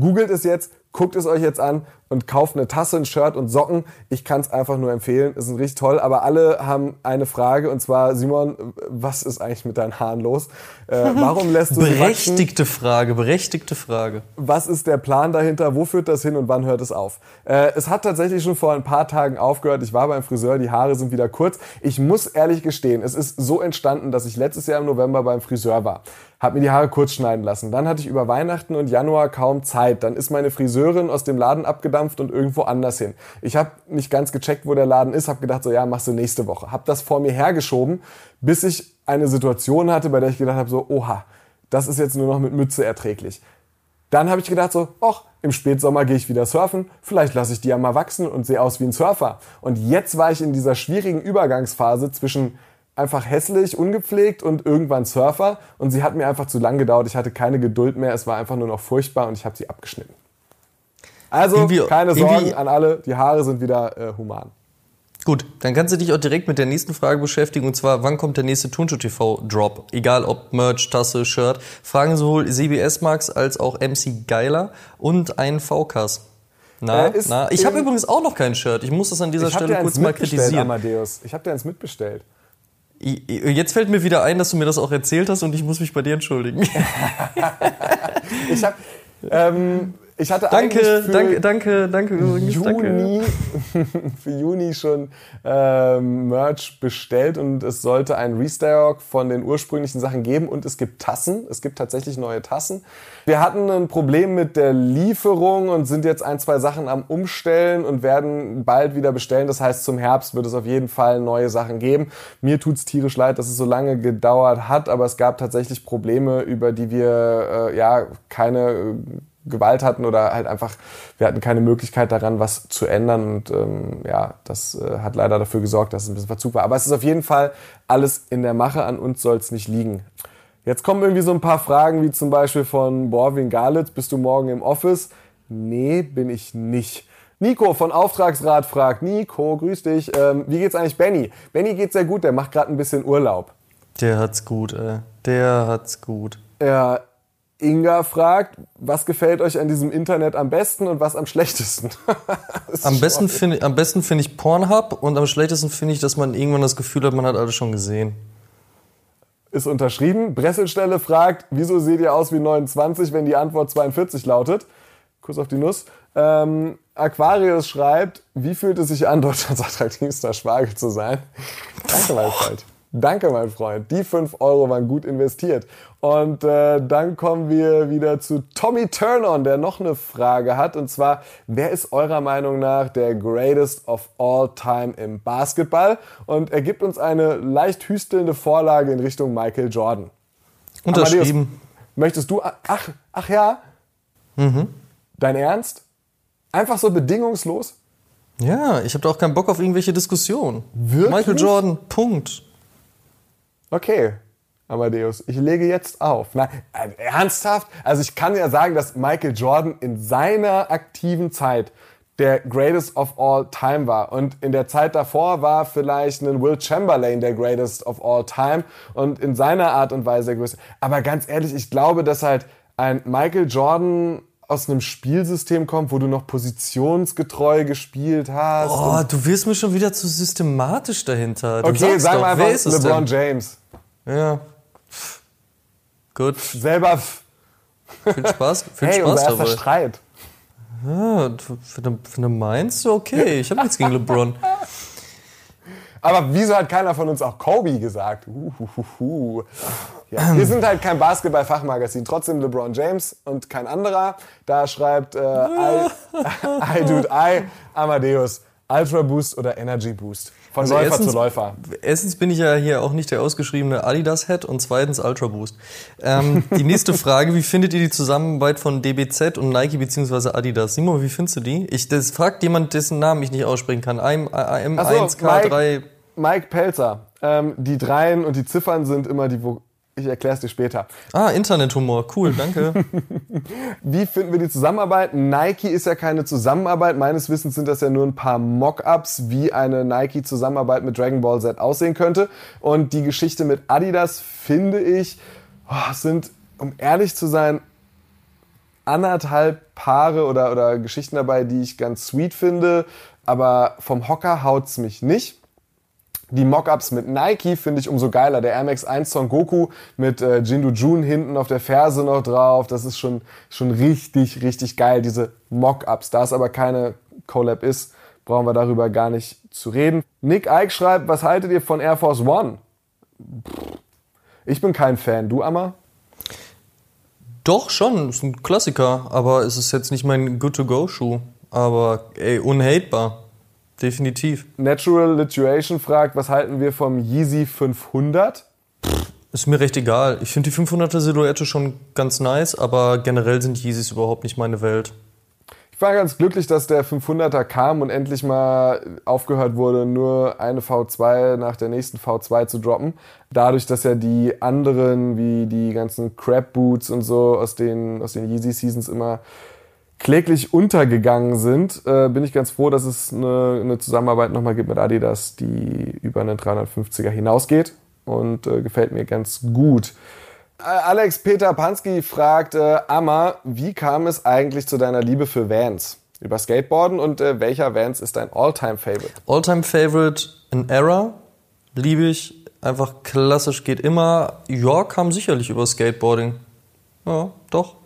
googelt es jetzt, guckt es euch jetzt an und kauft eine Tasse, ein Shirt und Socken. Ich kann es einfach nur empfehlen, ist richtig toll. Aber alle haben eine Frage und zwar, Simon, was ist eigentlich mit deinen Haaren los? Äh, warum (laughs) lässt du? Berechtigte Frage, berechtigte Frage. was ist der Plan dahinter, wo führt das hin und wann hört es auf? Äh, es hat tatsächlich schon vor ein paar Tagen aufgehört. Ich war beim Friseur, die Haare sind wieder kurz. Ich muss ehrlich gestehen, es ist so entstanden, dass ich letztes Jahr im November beim Friseur war. Hab mir die Haare kurz schneiden lassen. Dann hatte ich über Weihnachten und Januar kaum Zeit. Dann ist meine Friseurin aus dem Laden abgedampft und irgendwo anders hin. Ich habe nicht ganz gecheckt, wo der Laden ist, habe gedacht, so ja, machst du nächste Woche. Hab das vor mir hergeschoben, bis ich eine Situation hatte, bei der ich gedacht habe, so, oha, das ist jetzt nur noch mit Mütze erträglich. Dann habe ich gedacht so, ach, im Spätsommer gehe ich wieder surfen, vielleicht lasse ich die ja mal wachsen und sehe aus wie ein Surfer. Und jetzt war ich in dieser schwierigen Übergangsphase zwischen einfach hässlich, ungepflegt und irgendwann Surfer und sie hat mir einfach zu lang gedauert. Ich hatte keine Geduld mehr, es war einfach nur noch furchtbar und ich habe sie abgeschnitten. Also Irgendwie- keine Sorgen an alle, die Haare sind wieder äh, human. Gut, dann kannst du dich auch direkt mit der nächsten Frage beschäftigen und zwar, wann kommt der nächste Turnschuh TV Drop? Egal ob Merch, Tasse, Shirt. Fragen sowohl CBS Max als auch MC Geiler und ein VKs. Na, Äh, na. Ich habe übrigens auch noch kein Shirt. Ich muss das an dieser Stelle kurz mal kritisieren. Amadeus. Ich habe dir eins mitbestellt. Jetzt fällt mir wieder ein, dass du mir das auch erzählt hast und ich muss mich bei dir entschuldigen. (laughs) Ich habe ähm, ich hatte danke, eigentlich für danke, danke, danke übrigens. Danke. Juni, (laughs) für Juni schon ähm, Merch bestellt und es sollte ein Restock von den ursprünglichen Sachen geben und es gibt Tassen. Es gibt tatsächlich neue Tassen. Wir hatten ein Problem mit der Lieferung und sind jetzt ein, zwei Sachen am Umstellen und werden bald wieder bestellen. Das heißt, zum Herbst wird es auf jeden Fall neue Sachen geben. Mir tut's tierisch leid, dass es so lange gedauert hat, aber es gab tatsächlich Probleme, über die wir äh, ja keine äh, Gewalt hatten oder halt einfach, wir hatten keine Möglichkeit daran, was zu ändern. Und ähm, ja, das äh, hat leider dafür gesorgt, dass es ein bisschen Verzug war. Aber es ist auf jeden Fall alles in der Mache, an uns soll es nicht liegen. Jetzt kommen irgendwie so ein paar Fragen, wie zum Beispiel von Borwin Galitz, bist du morgen im Office? Nee, bin ich nicht. Nico von Auftragsrat fragt, Nico, grüß dich, ähm, wie geht's eigentlich Benny? Benny geht sehr gut, der macht gerade ein bisschen Urlaub. Der hat's gut, ey. Der hat's gut. Ja, Inga fragt, was gefällt euch an diesem Internet am besten und was am schlechtesten? (laughs) Am besten finde am besten finde ich Pornhub und am schlechtesten finde ich, dass man irgendwann das Gefühl hat, man hat alles schon gesehen. ist unterschrieben. Bresselstelle fragt, wieso seht ihr aus wie 29, wenn die Antwort 42 lautet? Kuss auf die Nuss. Ähm, Aquarius schreibt, wie fühlt es sich an, Deutschlands attraktivster Schwager zu sein? Danke, Freund. Danke, mein Freund. Die 5 Euro waren gut investiert. Und äh, dann kommen wir wieder zu Tommy Turn-On, der noch eine Frage hat. Und zwar, wer ist eurer Meinung nach der greatest of all time im Basketball? Und er gibt uns eine leicht hüstelnde Vorlage in Richtung Michael Jordan. Unterschrieben. Amadeus, möchtest du, ach, ach ja? Dein Ernst? Einfach so bedingungslos? Ja, ich habe da auch keinen Bock auf irgendwelche Diskussionen. Wirklich? Michael Jordan, Punkt. Okay, Amadeus, ich lege jetzt auf. Nein, äh, ernsthaft? Also ich kann ja sagen, dass Michael Jordan in seiner aktiven Zeit der greatest of all time war. Und in der Zeit davor war vielleicht ein Will Chamberlain der greatest of all time und in seiner Art und Weise der größte. Aber ganz ehrlich, ich glaube, dass halt ein Michael Jordan aus einem Spielsystem kommt, wo du noch positionsgetreu gespielt hast. Oh, du wirst mir schon wieder zu systematisch dahinter. Dann okay, sagen doch, wir einfach LeBron denn? James. Ja. Gut, Selber viel Spaß, (laughs) viel Hey, Spaß unser dabei. Streit. Ja, du- wenn du, wenn du meinst, okay, ich habe nichts gegen LeBron. (laughs) Aber wieso hat keiner von uns auch Kobe gesagt? Uhuhuhu. Ja, wir sind halt kein Basketball-Fachmagazin. Trotzdem LeBron James und kein anderer. Da schreibt äh, I, (laughs) I Dude I Amadeus Ultra Boost oder Energy Boost. Von Also Läufer erstens- zu Läufer. Erstens bin ich ja hier auch nicht der ausgeschriebene Adidas-Head und zweitens Ultra Boost. Ähm, die nächste Frage, wie findet ihr die Zusammenarbeit von DBZ und Nike bzw. Adidas? Simon, wie findest du die? Ich, das fragt jemand, dessen Namen ich nicht aussprechen kann. AM, AM, Ach so, 1K3. Mike Pelzer. Ähm, die Dreien und die Ziffern sind immer die, wo ich erkläre es dir später. Ah, Internethumor. Cool, danke. (laughs) Wie finden wir die Zusammenarbeit? Nike ist ja keine Zusammenarbeit. Meines Wissens sind das ja nur ein paar Mock-ups, wie eine Nike-Zusammenarbeit mit Dragon Ball Z aussehen könnte. Und die Geschichte mit Adidas finde ich, oh, sind, um ehrlich zu sein, anderthalb Paare oder, oder Geschichten dabei, die ich ganz sweet finde. Aber vom Hocker haut's mich nicht. Die Mockups mit Nike finde ich umso geiler. Der Air Max 1 Son Goku mit äh, Jindu Jun hinten auf der Ferse noch drauf. Das ist schon, schon richtig, richtig geil, diese Mockups. Da es aber keine Collab ist, brauchen wir darüber gar nicht zu reden. Nick Ike schreibt, was haltet ihr von Air Force One? Ich bin kein Fan. Du, Amma? Doch, schon, ist ein Klassiker, aber es ist jetzt nicht mein Good-to-Go-Schuh. Aber ey, unhatebar. Definitiv. Natural Lituation fragt, was halten wir vom Yeezy 500? Ist mir recht egal. Ich finde die 500er Silhouette schon ganz nice, aber generell sind Yeezys überhaupt nicht meine Welt. Ich war ganz glücklich, dass der 500er kam und endlich mal aufgehört wurde, nur eine V2 nach der nächsten V2 zu droppen. Dadurch, dass ja die anderen, wie die ganzen Crab Boots und so aus den, aus den Yeezy Seasons immer kläglich untergegangen sind, äh, bin ich ganz froh, dass es eine, eine Zusammenarbeit nochmal gibt mit Adidas, die über einen 350er hinausgeht und äh, gefällt mir ganz gut. Äh, Alex Peter Pansky fragt, äh, Amma, wie kam es eigentlich zu deiner Liebe für Vans? Über Skateboarden und äh, welcher Vans ist dein All-Time-Favorite? All-Time-Favorite, an Era, liebe ich, einfach klassisch, geht immer. Ja, kam sicherlich über Skateboarding. Ja, doch.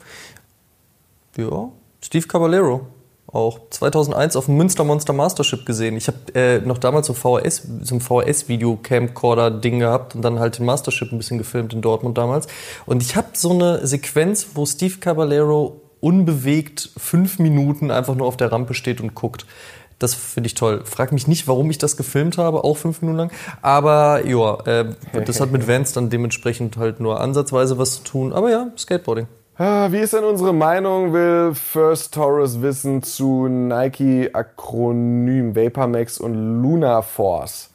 Ja, Steve Caballero auch 2001 auf dem Münster Monster Mastership gesehen. Ich habe äh, noch damals so VHS, so ein VHS-Video-Camcorder-Ding gehabt und dann halt den Mastership ein bisschen gefilmt in Dortmund damals. Und ich habe so eine Sequenz, wo Steve Caballero unbewegt fünf Minuten einfach nur auf der Rampe steht und guckt. Das finde ich toll. Frag mich nicht, warum ich das gefilmt habe, auch fünf Minuten lang. Aber ja, äh, das hat mit Vans dann dementsprechend halt nur ansatzweise was zu tun. Aber ja, Skateboarding. Ah, wie ist denn unsere Meinung, will First Taurus wissen zu Nike-Akronym Vapormax und Luna Force?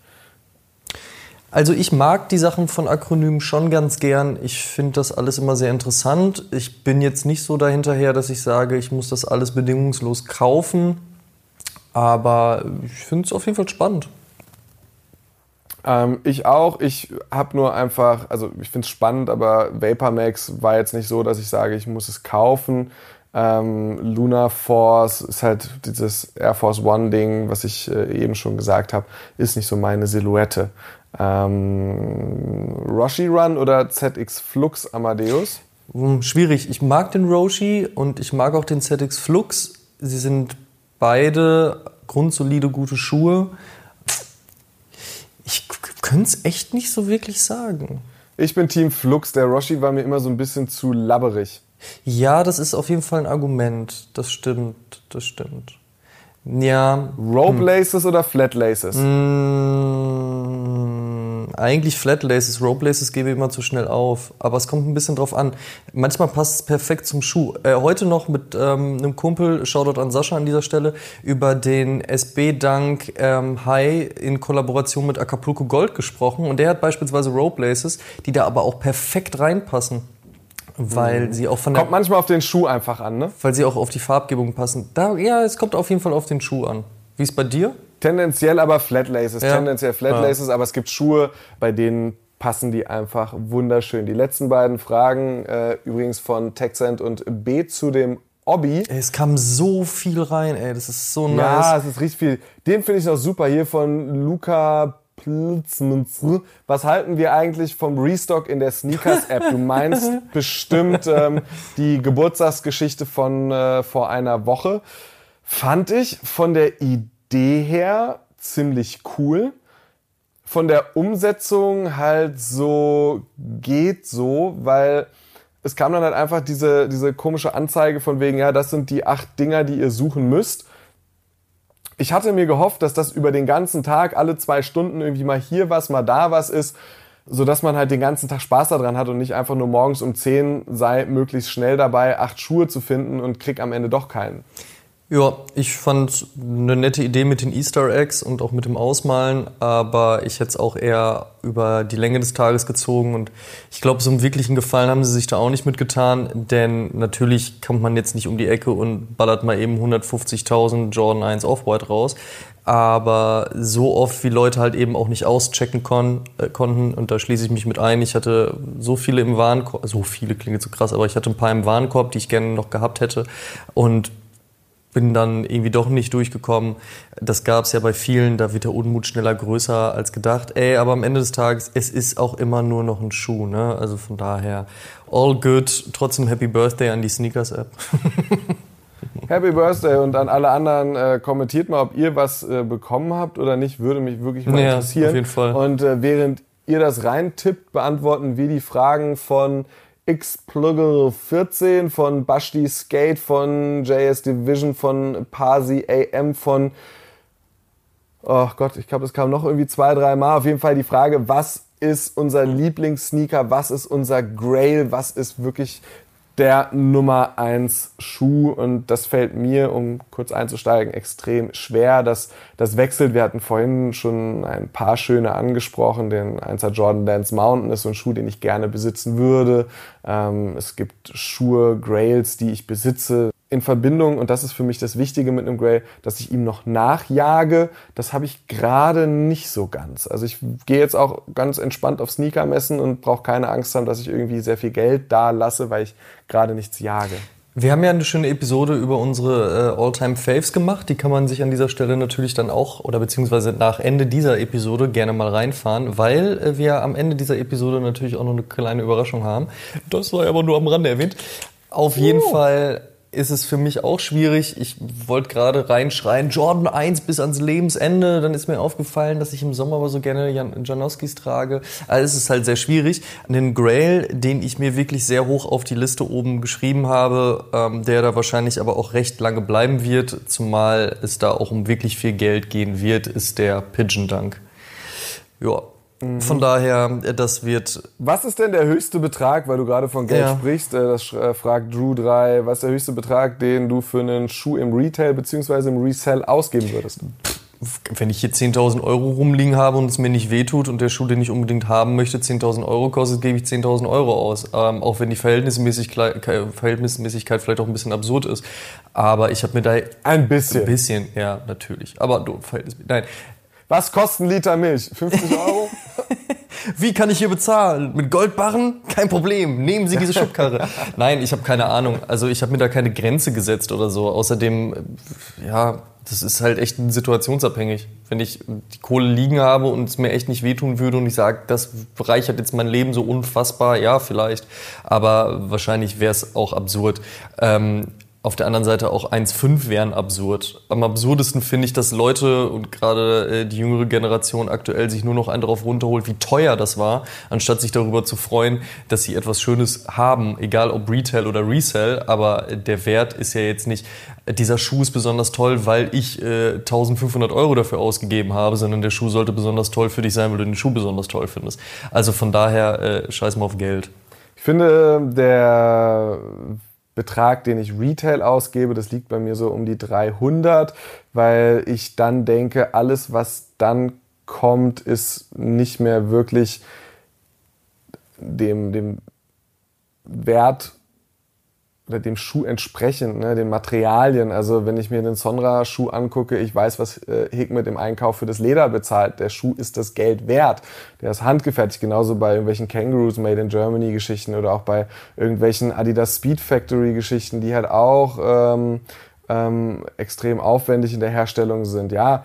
Also ich mag die Sachen von Akronymen schon ganz gern. Ich finde das alles immer sehr interessant. Ich bin jetzt nicht so dahinterher, dass ich sage, ich muss das alles bedingungslos kaufen. Aber ich finde es auf jeden Fall spannend. Ähm, ich auch. Ich habe nur einfach, also ich finde es spannend, aber Vapormax war jetzt nicht so, dass ich sage, ich muss es kaufen. Ähm, Luna Force ist halt dieses Air Force One Ding, was ich äh, eben schon gesagt habe, ist nicht so meine Silhouette. Ähm, Roshi Run oder ZX Flux Amadeus? Hm, schwierig. Ich mag den Roshi und ich mag auch den ZX Flux. Sie sind beide grundsolide, gute Schuhe. Ich könnte es echt nicht so wirklich sagen. Ich bin Team Flux. Der Roshi war mir immer so ein bisschen zu labberig. Ja, das ist auf jeden Fall ein Argument. Das stimmt, das stimmt. Ja. Rope hm. Laces hm. oder Flat Laces? Mmh, eigentlich Flat Laces. Rope Laces gebe ich immer zu schnell auf. Aber es kommt ein bisschen drauf an. Manchmal passt es perfekt zum Schuh. Äh, heute noch mit ähm, einem Kumpel, Shoutout an Sascha an dieser Stelle, über den SB Dunk ähm, High in Kollaboration mit Acapulco Gold gesprochen. Und der hat beispielsweise Rope Laces, die da aber auch perfekt reinpassen weil mhm. sie auch von der kommt manchmal auf den Schuh einfach an, ne? Weil sie auch auf die Farbgebung passen. Da, ja, es kommt auf jeden Fall auf den Schuh an. Wie ist bei dir? Tendenziell aber Flat Laces, ja. tendenziell Flat Laces, ja. aber es gibt Schuhe, bei denen passen die einfach wunderschön. Die letzten beiden Fragen äh, übrigens von Texent und B zu dem Obby. Es kam so viel rein, ey, das ist so nice. Ja, es ist richtig viel. Den finde ich noch super hier von Luca was halten wir eigentlich vom Restock in der Sneakers-App? Du meinst (laughs) bestimmt ähm, die Geburtstagsgeschichte von äh, vor einer Woche. Fand ich von der Idee her ziemlich cool. Von der Umsetzung halt so geht so, weil es kam dann halt einfach diese, diese komische Anzeige von wegen, ja, das sind die acht Dinger, die ihr suchen müsst ich hatte mir gehofft, dass das über den ganzen Tag, alle zwei Stunden irgendwie mal hier was, mal da was ist, so dass man halt den ganzen Tag Spaß daran hat und nicht einfach nur morgens um 10 sei möglichst schnell dabei, acht Schuhe zu finden und krieg am Ende doch keinen. Ja, ich fand eine nette Idee mit den Easter Eggs und auch mit dem Ausmalen, aber ich hätte es auch eher über die Länge des Tages gezogen und ich glaube, so einen wirklichen Gefallen haben sie sich da auch nicht mitgetan, denn natürlich kommt man jetzt nicht um die Ecke und ballert mal eben 150.000 Jordan 1 Off-White raus, aber so oft wie Leute halt eben auch nicht auschecken kon äh, konnten und da schließe ich mich mit ein. Ich hatte so viele im Warenkorb, so viele klingt so krass, aber ich hatte ein paar im Warenkorb, die ich gerne noch gehabt hätte und bin dann irgendwie doch nicht durchgekommen. Das gab es ja bei vielen, da wird der Unmut schneller größer als gedacht. Ey, aber am Ende des Tages, es ist auch immer nur noch ein Schuh, ne? Also von daher, all good. Trotzdem Happy Birthday an die Sneakers-App. (laughs) Happy Birthday und an alle anderen äh, kommentiert mal, ob ihr was äh, bekommen habt oder nicht, würde mich wirklich mal ja, interessieren. Auf jeden Fall. Und äh, während ihr das reintippt, beantworten wir die Fragen von X-Plugger 14 von Bashti Skate, von JS Division, von Parsi AM, von Oh Gott, ich glaube, es kam noch irgendwie zwei, drei Mal. Auf jeden Fall die Frage, was ist unser Lieblingssneaker? Was ist unser Grail? Was ist wirklich der Nummer 1 Schuh und das fällt mir, um kurz einzusteigen, extrem schwer. Das, das wechselt. Wir hatten vorhin schon ein paar schöne angesprochen. Den 1er Jordan Dance Mountain ist so ein Schuh, den ich gerne besitzen würde. Ähm, es gibt Schuhe, Grails, die ich besitze. In Verbindung, und das ist für mich das Wichtige mit einem Grail, dass ich ihm noch nachjage, das habe ich gerade nicht so ganz. Also ich gehe jetzt auch ganz entspannt auf Sneaker messen und brauche keine Angst haben, dass ich irgendwie sehr viel Geld da lasse, weil ich gerade nichts jage. Wir haben ja eine schöne Episode über unsere äh, All-Time Faves gemacht. Die kann man sich an dieser Stelle natürlich dann auch oder beziehungsweise nach Ende dieser Episode gerne mal reinfahren, weil äh, wir am Ende dieser Episode natürlich auch noch eine kleine Überraschung haben. Das war aber nur am Rande erwähnt. Auf jeden uh. Fall ist es für mich auch schwierig. Ich wollte gerade reinschreien, Jordan 1 bis ans Lebensende. Dann ist mir aufgefallen, dass ich im Sommer aber so gerne Jan Janowskis trage. Also es ist halt sehr schwierig. Einen Grail, den ich mir wirklich sehr hoch auf die Liste oben geschrieben habe, ähm, der da wahrscheinlich aber auch recht lange bleiben wird, zumal es da auch um wirklich viel Geld gehen wird, ist der Pigeon Dunk. Ja, von daher, äh, das wird. Was ist denn der höchste Betrag, weil du gerade von Geld ja. sprichst? Äh, das äh, fragt Drew 3. Was ist der höchste Betrag, den du für einen Schuh im Retail bzw. im Resell ausgeben würdest? Wenn ich hier 10.000 Euro rumliegen habe und es mir nicht wehtut und der Schuh, den ich unbedingt haben möchte, 10.000 Euro kostet, gebe ich 10.000 Euro aus. Ähm, auch wenn die Verhältnismäßigkeit, Verhältnismäßigkeit vielleicht auch ein bisschen absurd ist. Aber ich habe mir da... Ein bisschen. Ein bisschen, ja, natürlich. Aber du, Verhältnis... Nein, was kostet ein Liter Milch? 50 Euro? (laughs) Wie kann ich hier bezahlen? Mit Goldbarren? Kein Problem. Nehmen Sie diese Schubkarre. (laughs) Nein, ich habe keine Ahnung. Also ich habe mir da keine Grenze gesetzt oder so. Außerdem, ja, das ist halt echt situationsabhängig. Wenn ich die Kohle liegen habe und es mir echt nicht wehtun würde und ich sage, das bereichert jetzt mein Leben so unfassbar, ja, vielleicht. Aber wahrscheinlich wäre es auch absurd. Ähm, auf der anderen Seite auch 1,5 wären absurd. Am absurdesten finde ich, dass Leute und gerade äh, die jüngere Generation aktuell sich nur noch einen darauf runterholt, wie teuer das war, anstatt sich darüber zu freuen, dass sie etwas Schönes haben, egal ob Retail oder Resell. Aber der Wert ist ja jetzt nicht, dieser Schuh ist besonders toll, weil ich äh, 1500 Euro dafür ausgegeben habe, sondern der Schuh sollte besonders toll für dich sein, weil du den Schuh besonders toll findest. Also von daher, äh, scheiß mal auf Geld. Ich finde, der Betrag, den ich Retail ausgebe, das liegt bei mir so um die 300, weil ich dann denke, alles, was dann kommt, ist nicht mehr wirklich dem, dem Wert oder dem Schuh entsprechend, ne, den Materialien. Also wenn ich mir den Sonra-Schuh angucke, ich weiß, was äh, Hikmet im Einkauf für das Leder bezahlt. Der Schuh ist das Geld wert. Der ist handgefertigt, genauso bei irgendwelchen Kangaroos Made in Germany Geschichten oder auch bei irgendwelchen Adidas Speed Factory Geschichten, die halt auch ähm, ähm, extrem aufwendig in der Herstellung sind. Ja,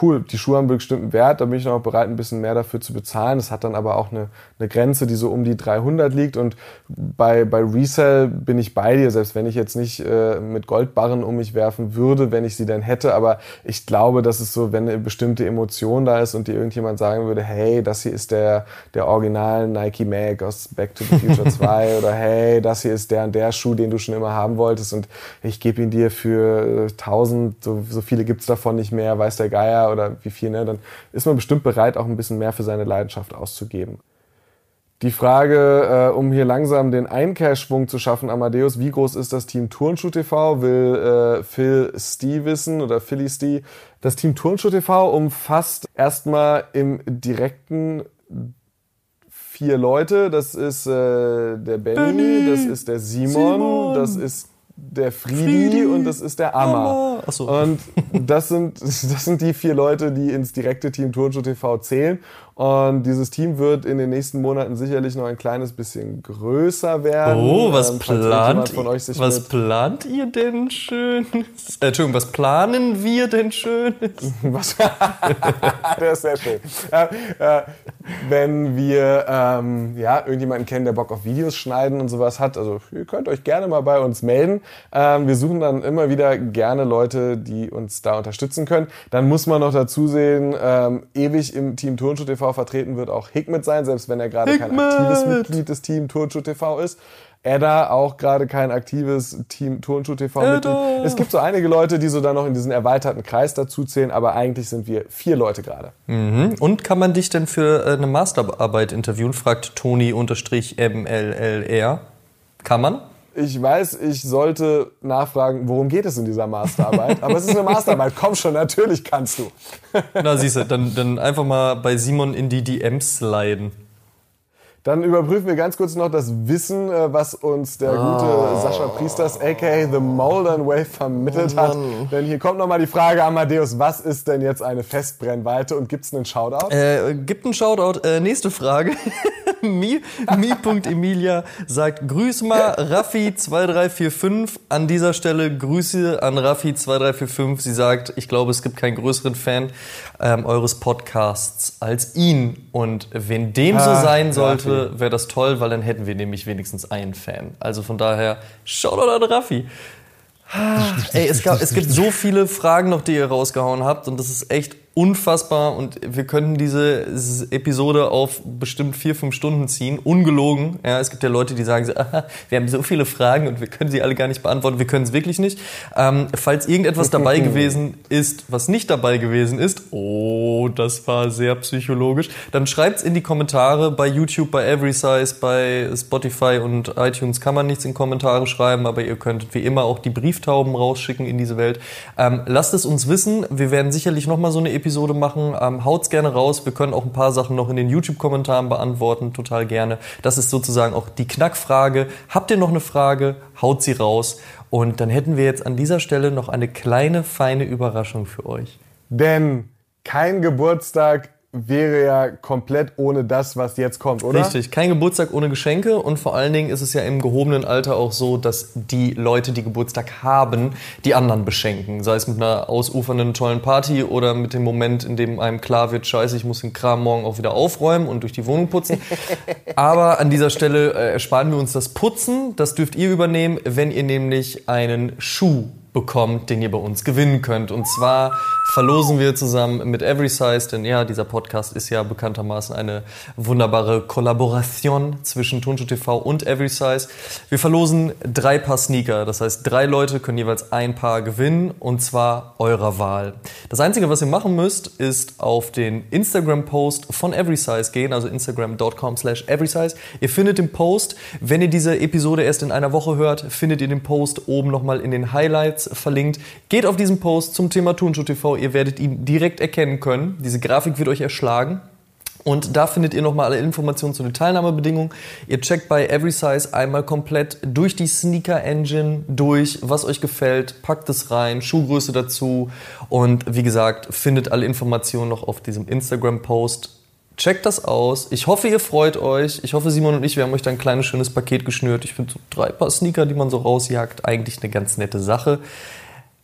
cool, die Schuhe haben einen bestimmten Wert, da bin ich noch bereit, ein bisschen mehr dafür zu bezahlen. Das hat dann aber auch eine, eine Grenze, die so um die 300 liegt. Und bei, bei Resell bin ich bei dir, selbst wenn ich jetzt nicht äh, mit Goldbarren um mich werfen würde, wenn ich sie denn hätte. Aber ich glaube, dass es so, wenn eine bestimmte Emotion da ist und dir irgendjemand sagen würde, hey, das hier ist der, der Original Nike Mag aus Back to the Future (laughs) 2 oder hey, das hier ist der und der Schuh, den du schon immer haben wolltest und ich gebe ihn dir für 1000, so, so viele gibt's davon nicht mehr, weiß der Geier oder wie viel, ne, dann ist man bestimmt bereit, auch ein bisschen mehr für seine Leidenschaft auszugeben. Die Frage, äh, um hier langsam den Einkehrschwung zu schaffen, Amadeus, wie groß ist das Team Turnschuh TV? Will äh, Phil Stee wissen oder Philly Stee. Das Team Turnschuh TV umfasst erstmal im direkten vier Leute. Das ist äh, der Benny, Benny, das ist der Simon, Simon. das ist der Friedi, Friedi, und das ist der Amma. So. Und das sind, (laughs) das sind die vier Leute, die ins direkte Team Turnschuh TV zählen. Und dieses Team wird in den nächsten Monaten sicherlich noch ein kleines bisschen größer werden. Oh, was ähm, plant, was plant ihr denn schön? Äh, Entschuldigung, was planen wir denn schön? (laughs) Was? (laughs) das ist sehr schön. Äh, äh, wenn wir ähm, ja, irgendjemanden kennen, der Bock auf Videos schneiden und sowas hat, also ihr könnt euch gerne mal bei uns melden. Ähm, wir suchen dann immer wieder gerne Leute, die uns da unterstützen können. Dann muss man noch dazu sehen, ähm, ewig im Team Turnschuh TV vertreten wird auch Hikmet sein, selbst wenn er gerade kein aktives Mitglied des Team Turnschuh TV ist. Edda auch gerade kein aktives Team Turnschuh TV Mitglied. Es gibt so einige Leute, die so dann noch in diesen erweiterten Kreis dazuzählen, aber eigentlich sind wir vier Leute gerade. Mhm. Und kann man dich denn für äh, eine Masterarbeit interviewen? Fragt Toni-MLLR. Kann man? ich weiß, ich sollte nachfragen, worum geht es in dieser Masterarbeit. Aber es ist eine Masterarbeit. Komm schon, natürlich kannst du. (laughs) Na, siehst du, dann, dann einfach mal bei Simon in die DMs sliden. Dann überprüfen wir ganz kurz noch das Wissen, äh, was uns der gute Sascha Priesters, aka The Moldern Wave, vermittelt hat. Denn hier kommt nochmal die Frage, Amadeus, was ist denn jetzt eine Festbrennweite und gibt es einen Shoutout? Äh, gibt einen Shoutout. Äh, nächste Frage. (laughs) (laughs) Mi- Mi.Emilia sagt, grüß mal Raffi2345. An dieser Stelle Grüße an Raffi2345. Sie sagt, ich glaube, es gibt keinen größeren Fan ähm, eures Podcasts als ihn. Und wenn dem so Ah, sein sollte, wäre das toll, weil dann hätten wir nämlich wenigstens einen Fan. Also von daher, Shoutout an Raffi. Ey, es, gab, es gibt so viele Fragen noch, die ihr rausgehauen habt und das ist echt unfassbar und wir könnten diese Episode auf bestimmt vier, fünf Stunden ziehen, ungelogen. Ja, es gibt ja Leute, die sagen so, (laughs) "Aha, wir haben so viele Fragen und wir können sie alle gar nicht beantworten. Wir können es wirklich nicht. Ähm, falls irgendetwas (laughs) dabei gewesen ist, was nicht dabei gewesen ist, oh, das war sehr psychologisch, dann schreibt's in die Kommentare bei YouTube, bei Every Size, bei Spotify und iTunes kann man nichts in Kommentare schreiben, aber ihr könntet wie immer auch die Brieftauben rausschicken in diese Welt. Ähm, lasst es uns wissen. Wir werden sicherlich noch mal so eine Episode machen. Ähm, haut's gerne raus. Wir können auch ein paar Sachen noch in den YouTube-Kommentaren beantworten. Total gerne. Das ist sozusagen auch die Knackfrage. Habt ihr noch eine Frage? Haut sie raus. Und dann hätten wir jetzt an dieser Stelle noch eine kleine, feine Überraschung für euch. Denn kein Geburtstag wäre ja komplett ohne das, was jetzt kommt, oder? Richtig, kein Geburtstag ohne Geschenke und vor allen Dingen ist es ja im gehobenen Alter auch so, dass die Leute, die Geburtstag haben, die anderen beschenken. Sei es mit einer ausufernden tollen Party oder mit dem Moment, in dem einem klar wird, scheiße, ich muss den Kram morgen auch wieder aufräumen und durch die Wohnung putzen. (laughs) Aber an dieser Stelle äh, ersparen wir uns das Putzen. Das dürft ihr übernehmen, wenn ihr nämlich einen Schuh bekommt, den ihr bei uns gewinnen könnt. Und zwar verlosen wir zusammen mit Every Size, denn ja, dieser Podcast ist ja bekanntermaßen eine wunderbare Kollaboration zwischen Tonschuh TV und Every Size. Wir verlosen drei Paar Sneaker. Das heißt, drei Leute können jeweils ein Paar gewinnen und zwar eurer Wahl. Das Einzige, was ihr machen müsst, ist auf den Instagram-Post von Every Size gehen, also instagram.com slash everysize. Ihr findet den Post. Wenn ihr diese Episode erst in einer Woche hört, findet ihr den Post oben nochmal in den Highlights verlinkt. Geht auf diesen Post zum Thema Turnschuh TV. Ihr werdet ihn direkt erkennen können. Diese Grafik wird euch erschlagen. Und da findet ihr nochmal alle Informationen zu den Teilnahmebedingungen. Ihr checkt bei Every Size einmal komplett durch die Sneaker Engine durch, was euch gefällt, packt es rein, Schuhgröße dazu und wie gesagt, findet alle Informationen noch auf diesem Instagram Post. Checkt das aus. Ich hoffe, ihr freut euch. Ich hoffe, Simon und ich, wir haben euch da ein kleines schönes Paket geschnürt. Ich finde so drei Paar Sneaker, die man so rausjagt, eigentlich eine ganz nette Sache.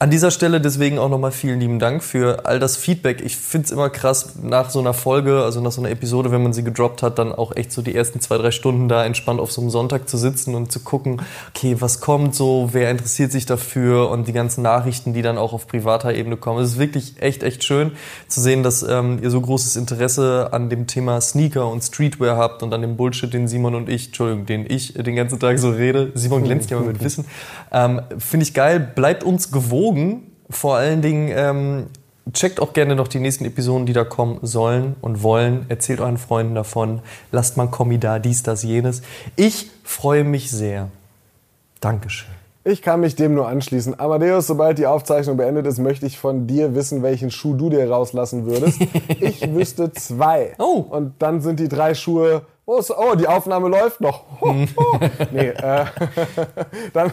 An dieser Stelle deswegen auch nochmal vielen lieben Dank für all das Feedback. Ich find's immer krass, nach so einer Folge, also nach so einer Episode, wenn man sie gedroppt hat, dann auch echt so die ersten zwei, drei Stunden da entspannt auf so einem Sonntag zu sitzen und zu gucken, okay, was kommt so, wer interessiert sich dafür und die ganzen Nachrichten, die dann auch auf privater Ebene kommen. Es ist wirklich echt, echt schön zu sehen, dass ähm, ihr so großes Interesse an dem Thema Sneaker und Streetwear habt und an dem Bullshit, den Simon und ich, Entschuldigung, den ich den ganzen Tag so rede. Simon glänzt ja mal mit Wissen. Ähm, Finde ich geil. Bleibt uns gewogen. Vor allen Dingen ähm, checkt auch gerne noch die nächsten Episoden, die da kommen sollen und wollen. Erzählt euren Freunden davon. Lasst mal Kommi da, dies, das, jenes. Ich freue mich sehr. Dankeschön. Ich kann mich dem nur anschließen. Amadeus, sobald die Aufzeichnung beendet ist, möchte ich von dir wissen, welchen Schuh du dir rauslassen würdest. (laughs) Ich wüsste zwei. Oh. Und dann sind die drei Schuhe. Oh, so- oh die Aufnahme läuft noch. Ho, (laughs) ho. Nee, äh, (laughs) dann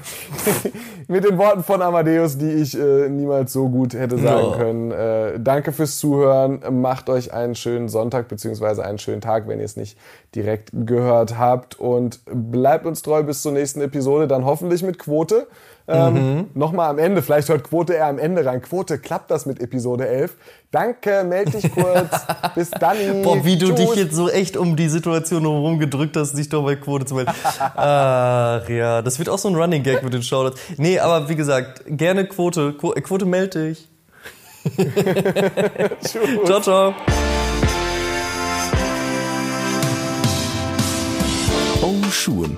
(laughs) mit den Worten von Amadeus, die ich äh, niemals so gut hätte sagen können. Äh, danke fürs Zuhören. Macht euch einen schönen Sonntag beziehungsweise einen schönen Tag, wenn ihr es nicht direkt gehört habt. Und bleibt uns treu bis zur nächsten Episode. Dann hoffentlich mit Quote. Ähm, Nochmal am Ende, vielleicht hört Quote eher am Ende rein. Quote, klappt das mit Episode 11? Danke, meld dich kurz. (laughs) Bis dann. Boah, wie du dich jetzt so echt um die Situation herum gedrückt hast, dich doch bei Quote zu melden. Ach ja, das wird auch so ein Running Gag mit den Shoutouts. Nee, aber wie gesagt, gerne Quote. Quo- äh, Quote melde dich. (laughs) (laughs) ciao, ciao. Oh Schuhen,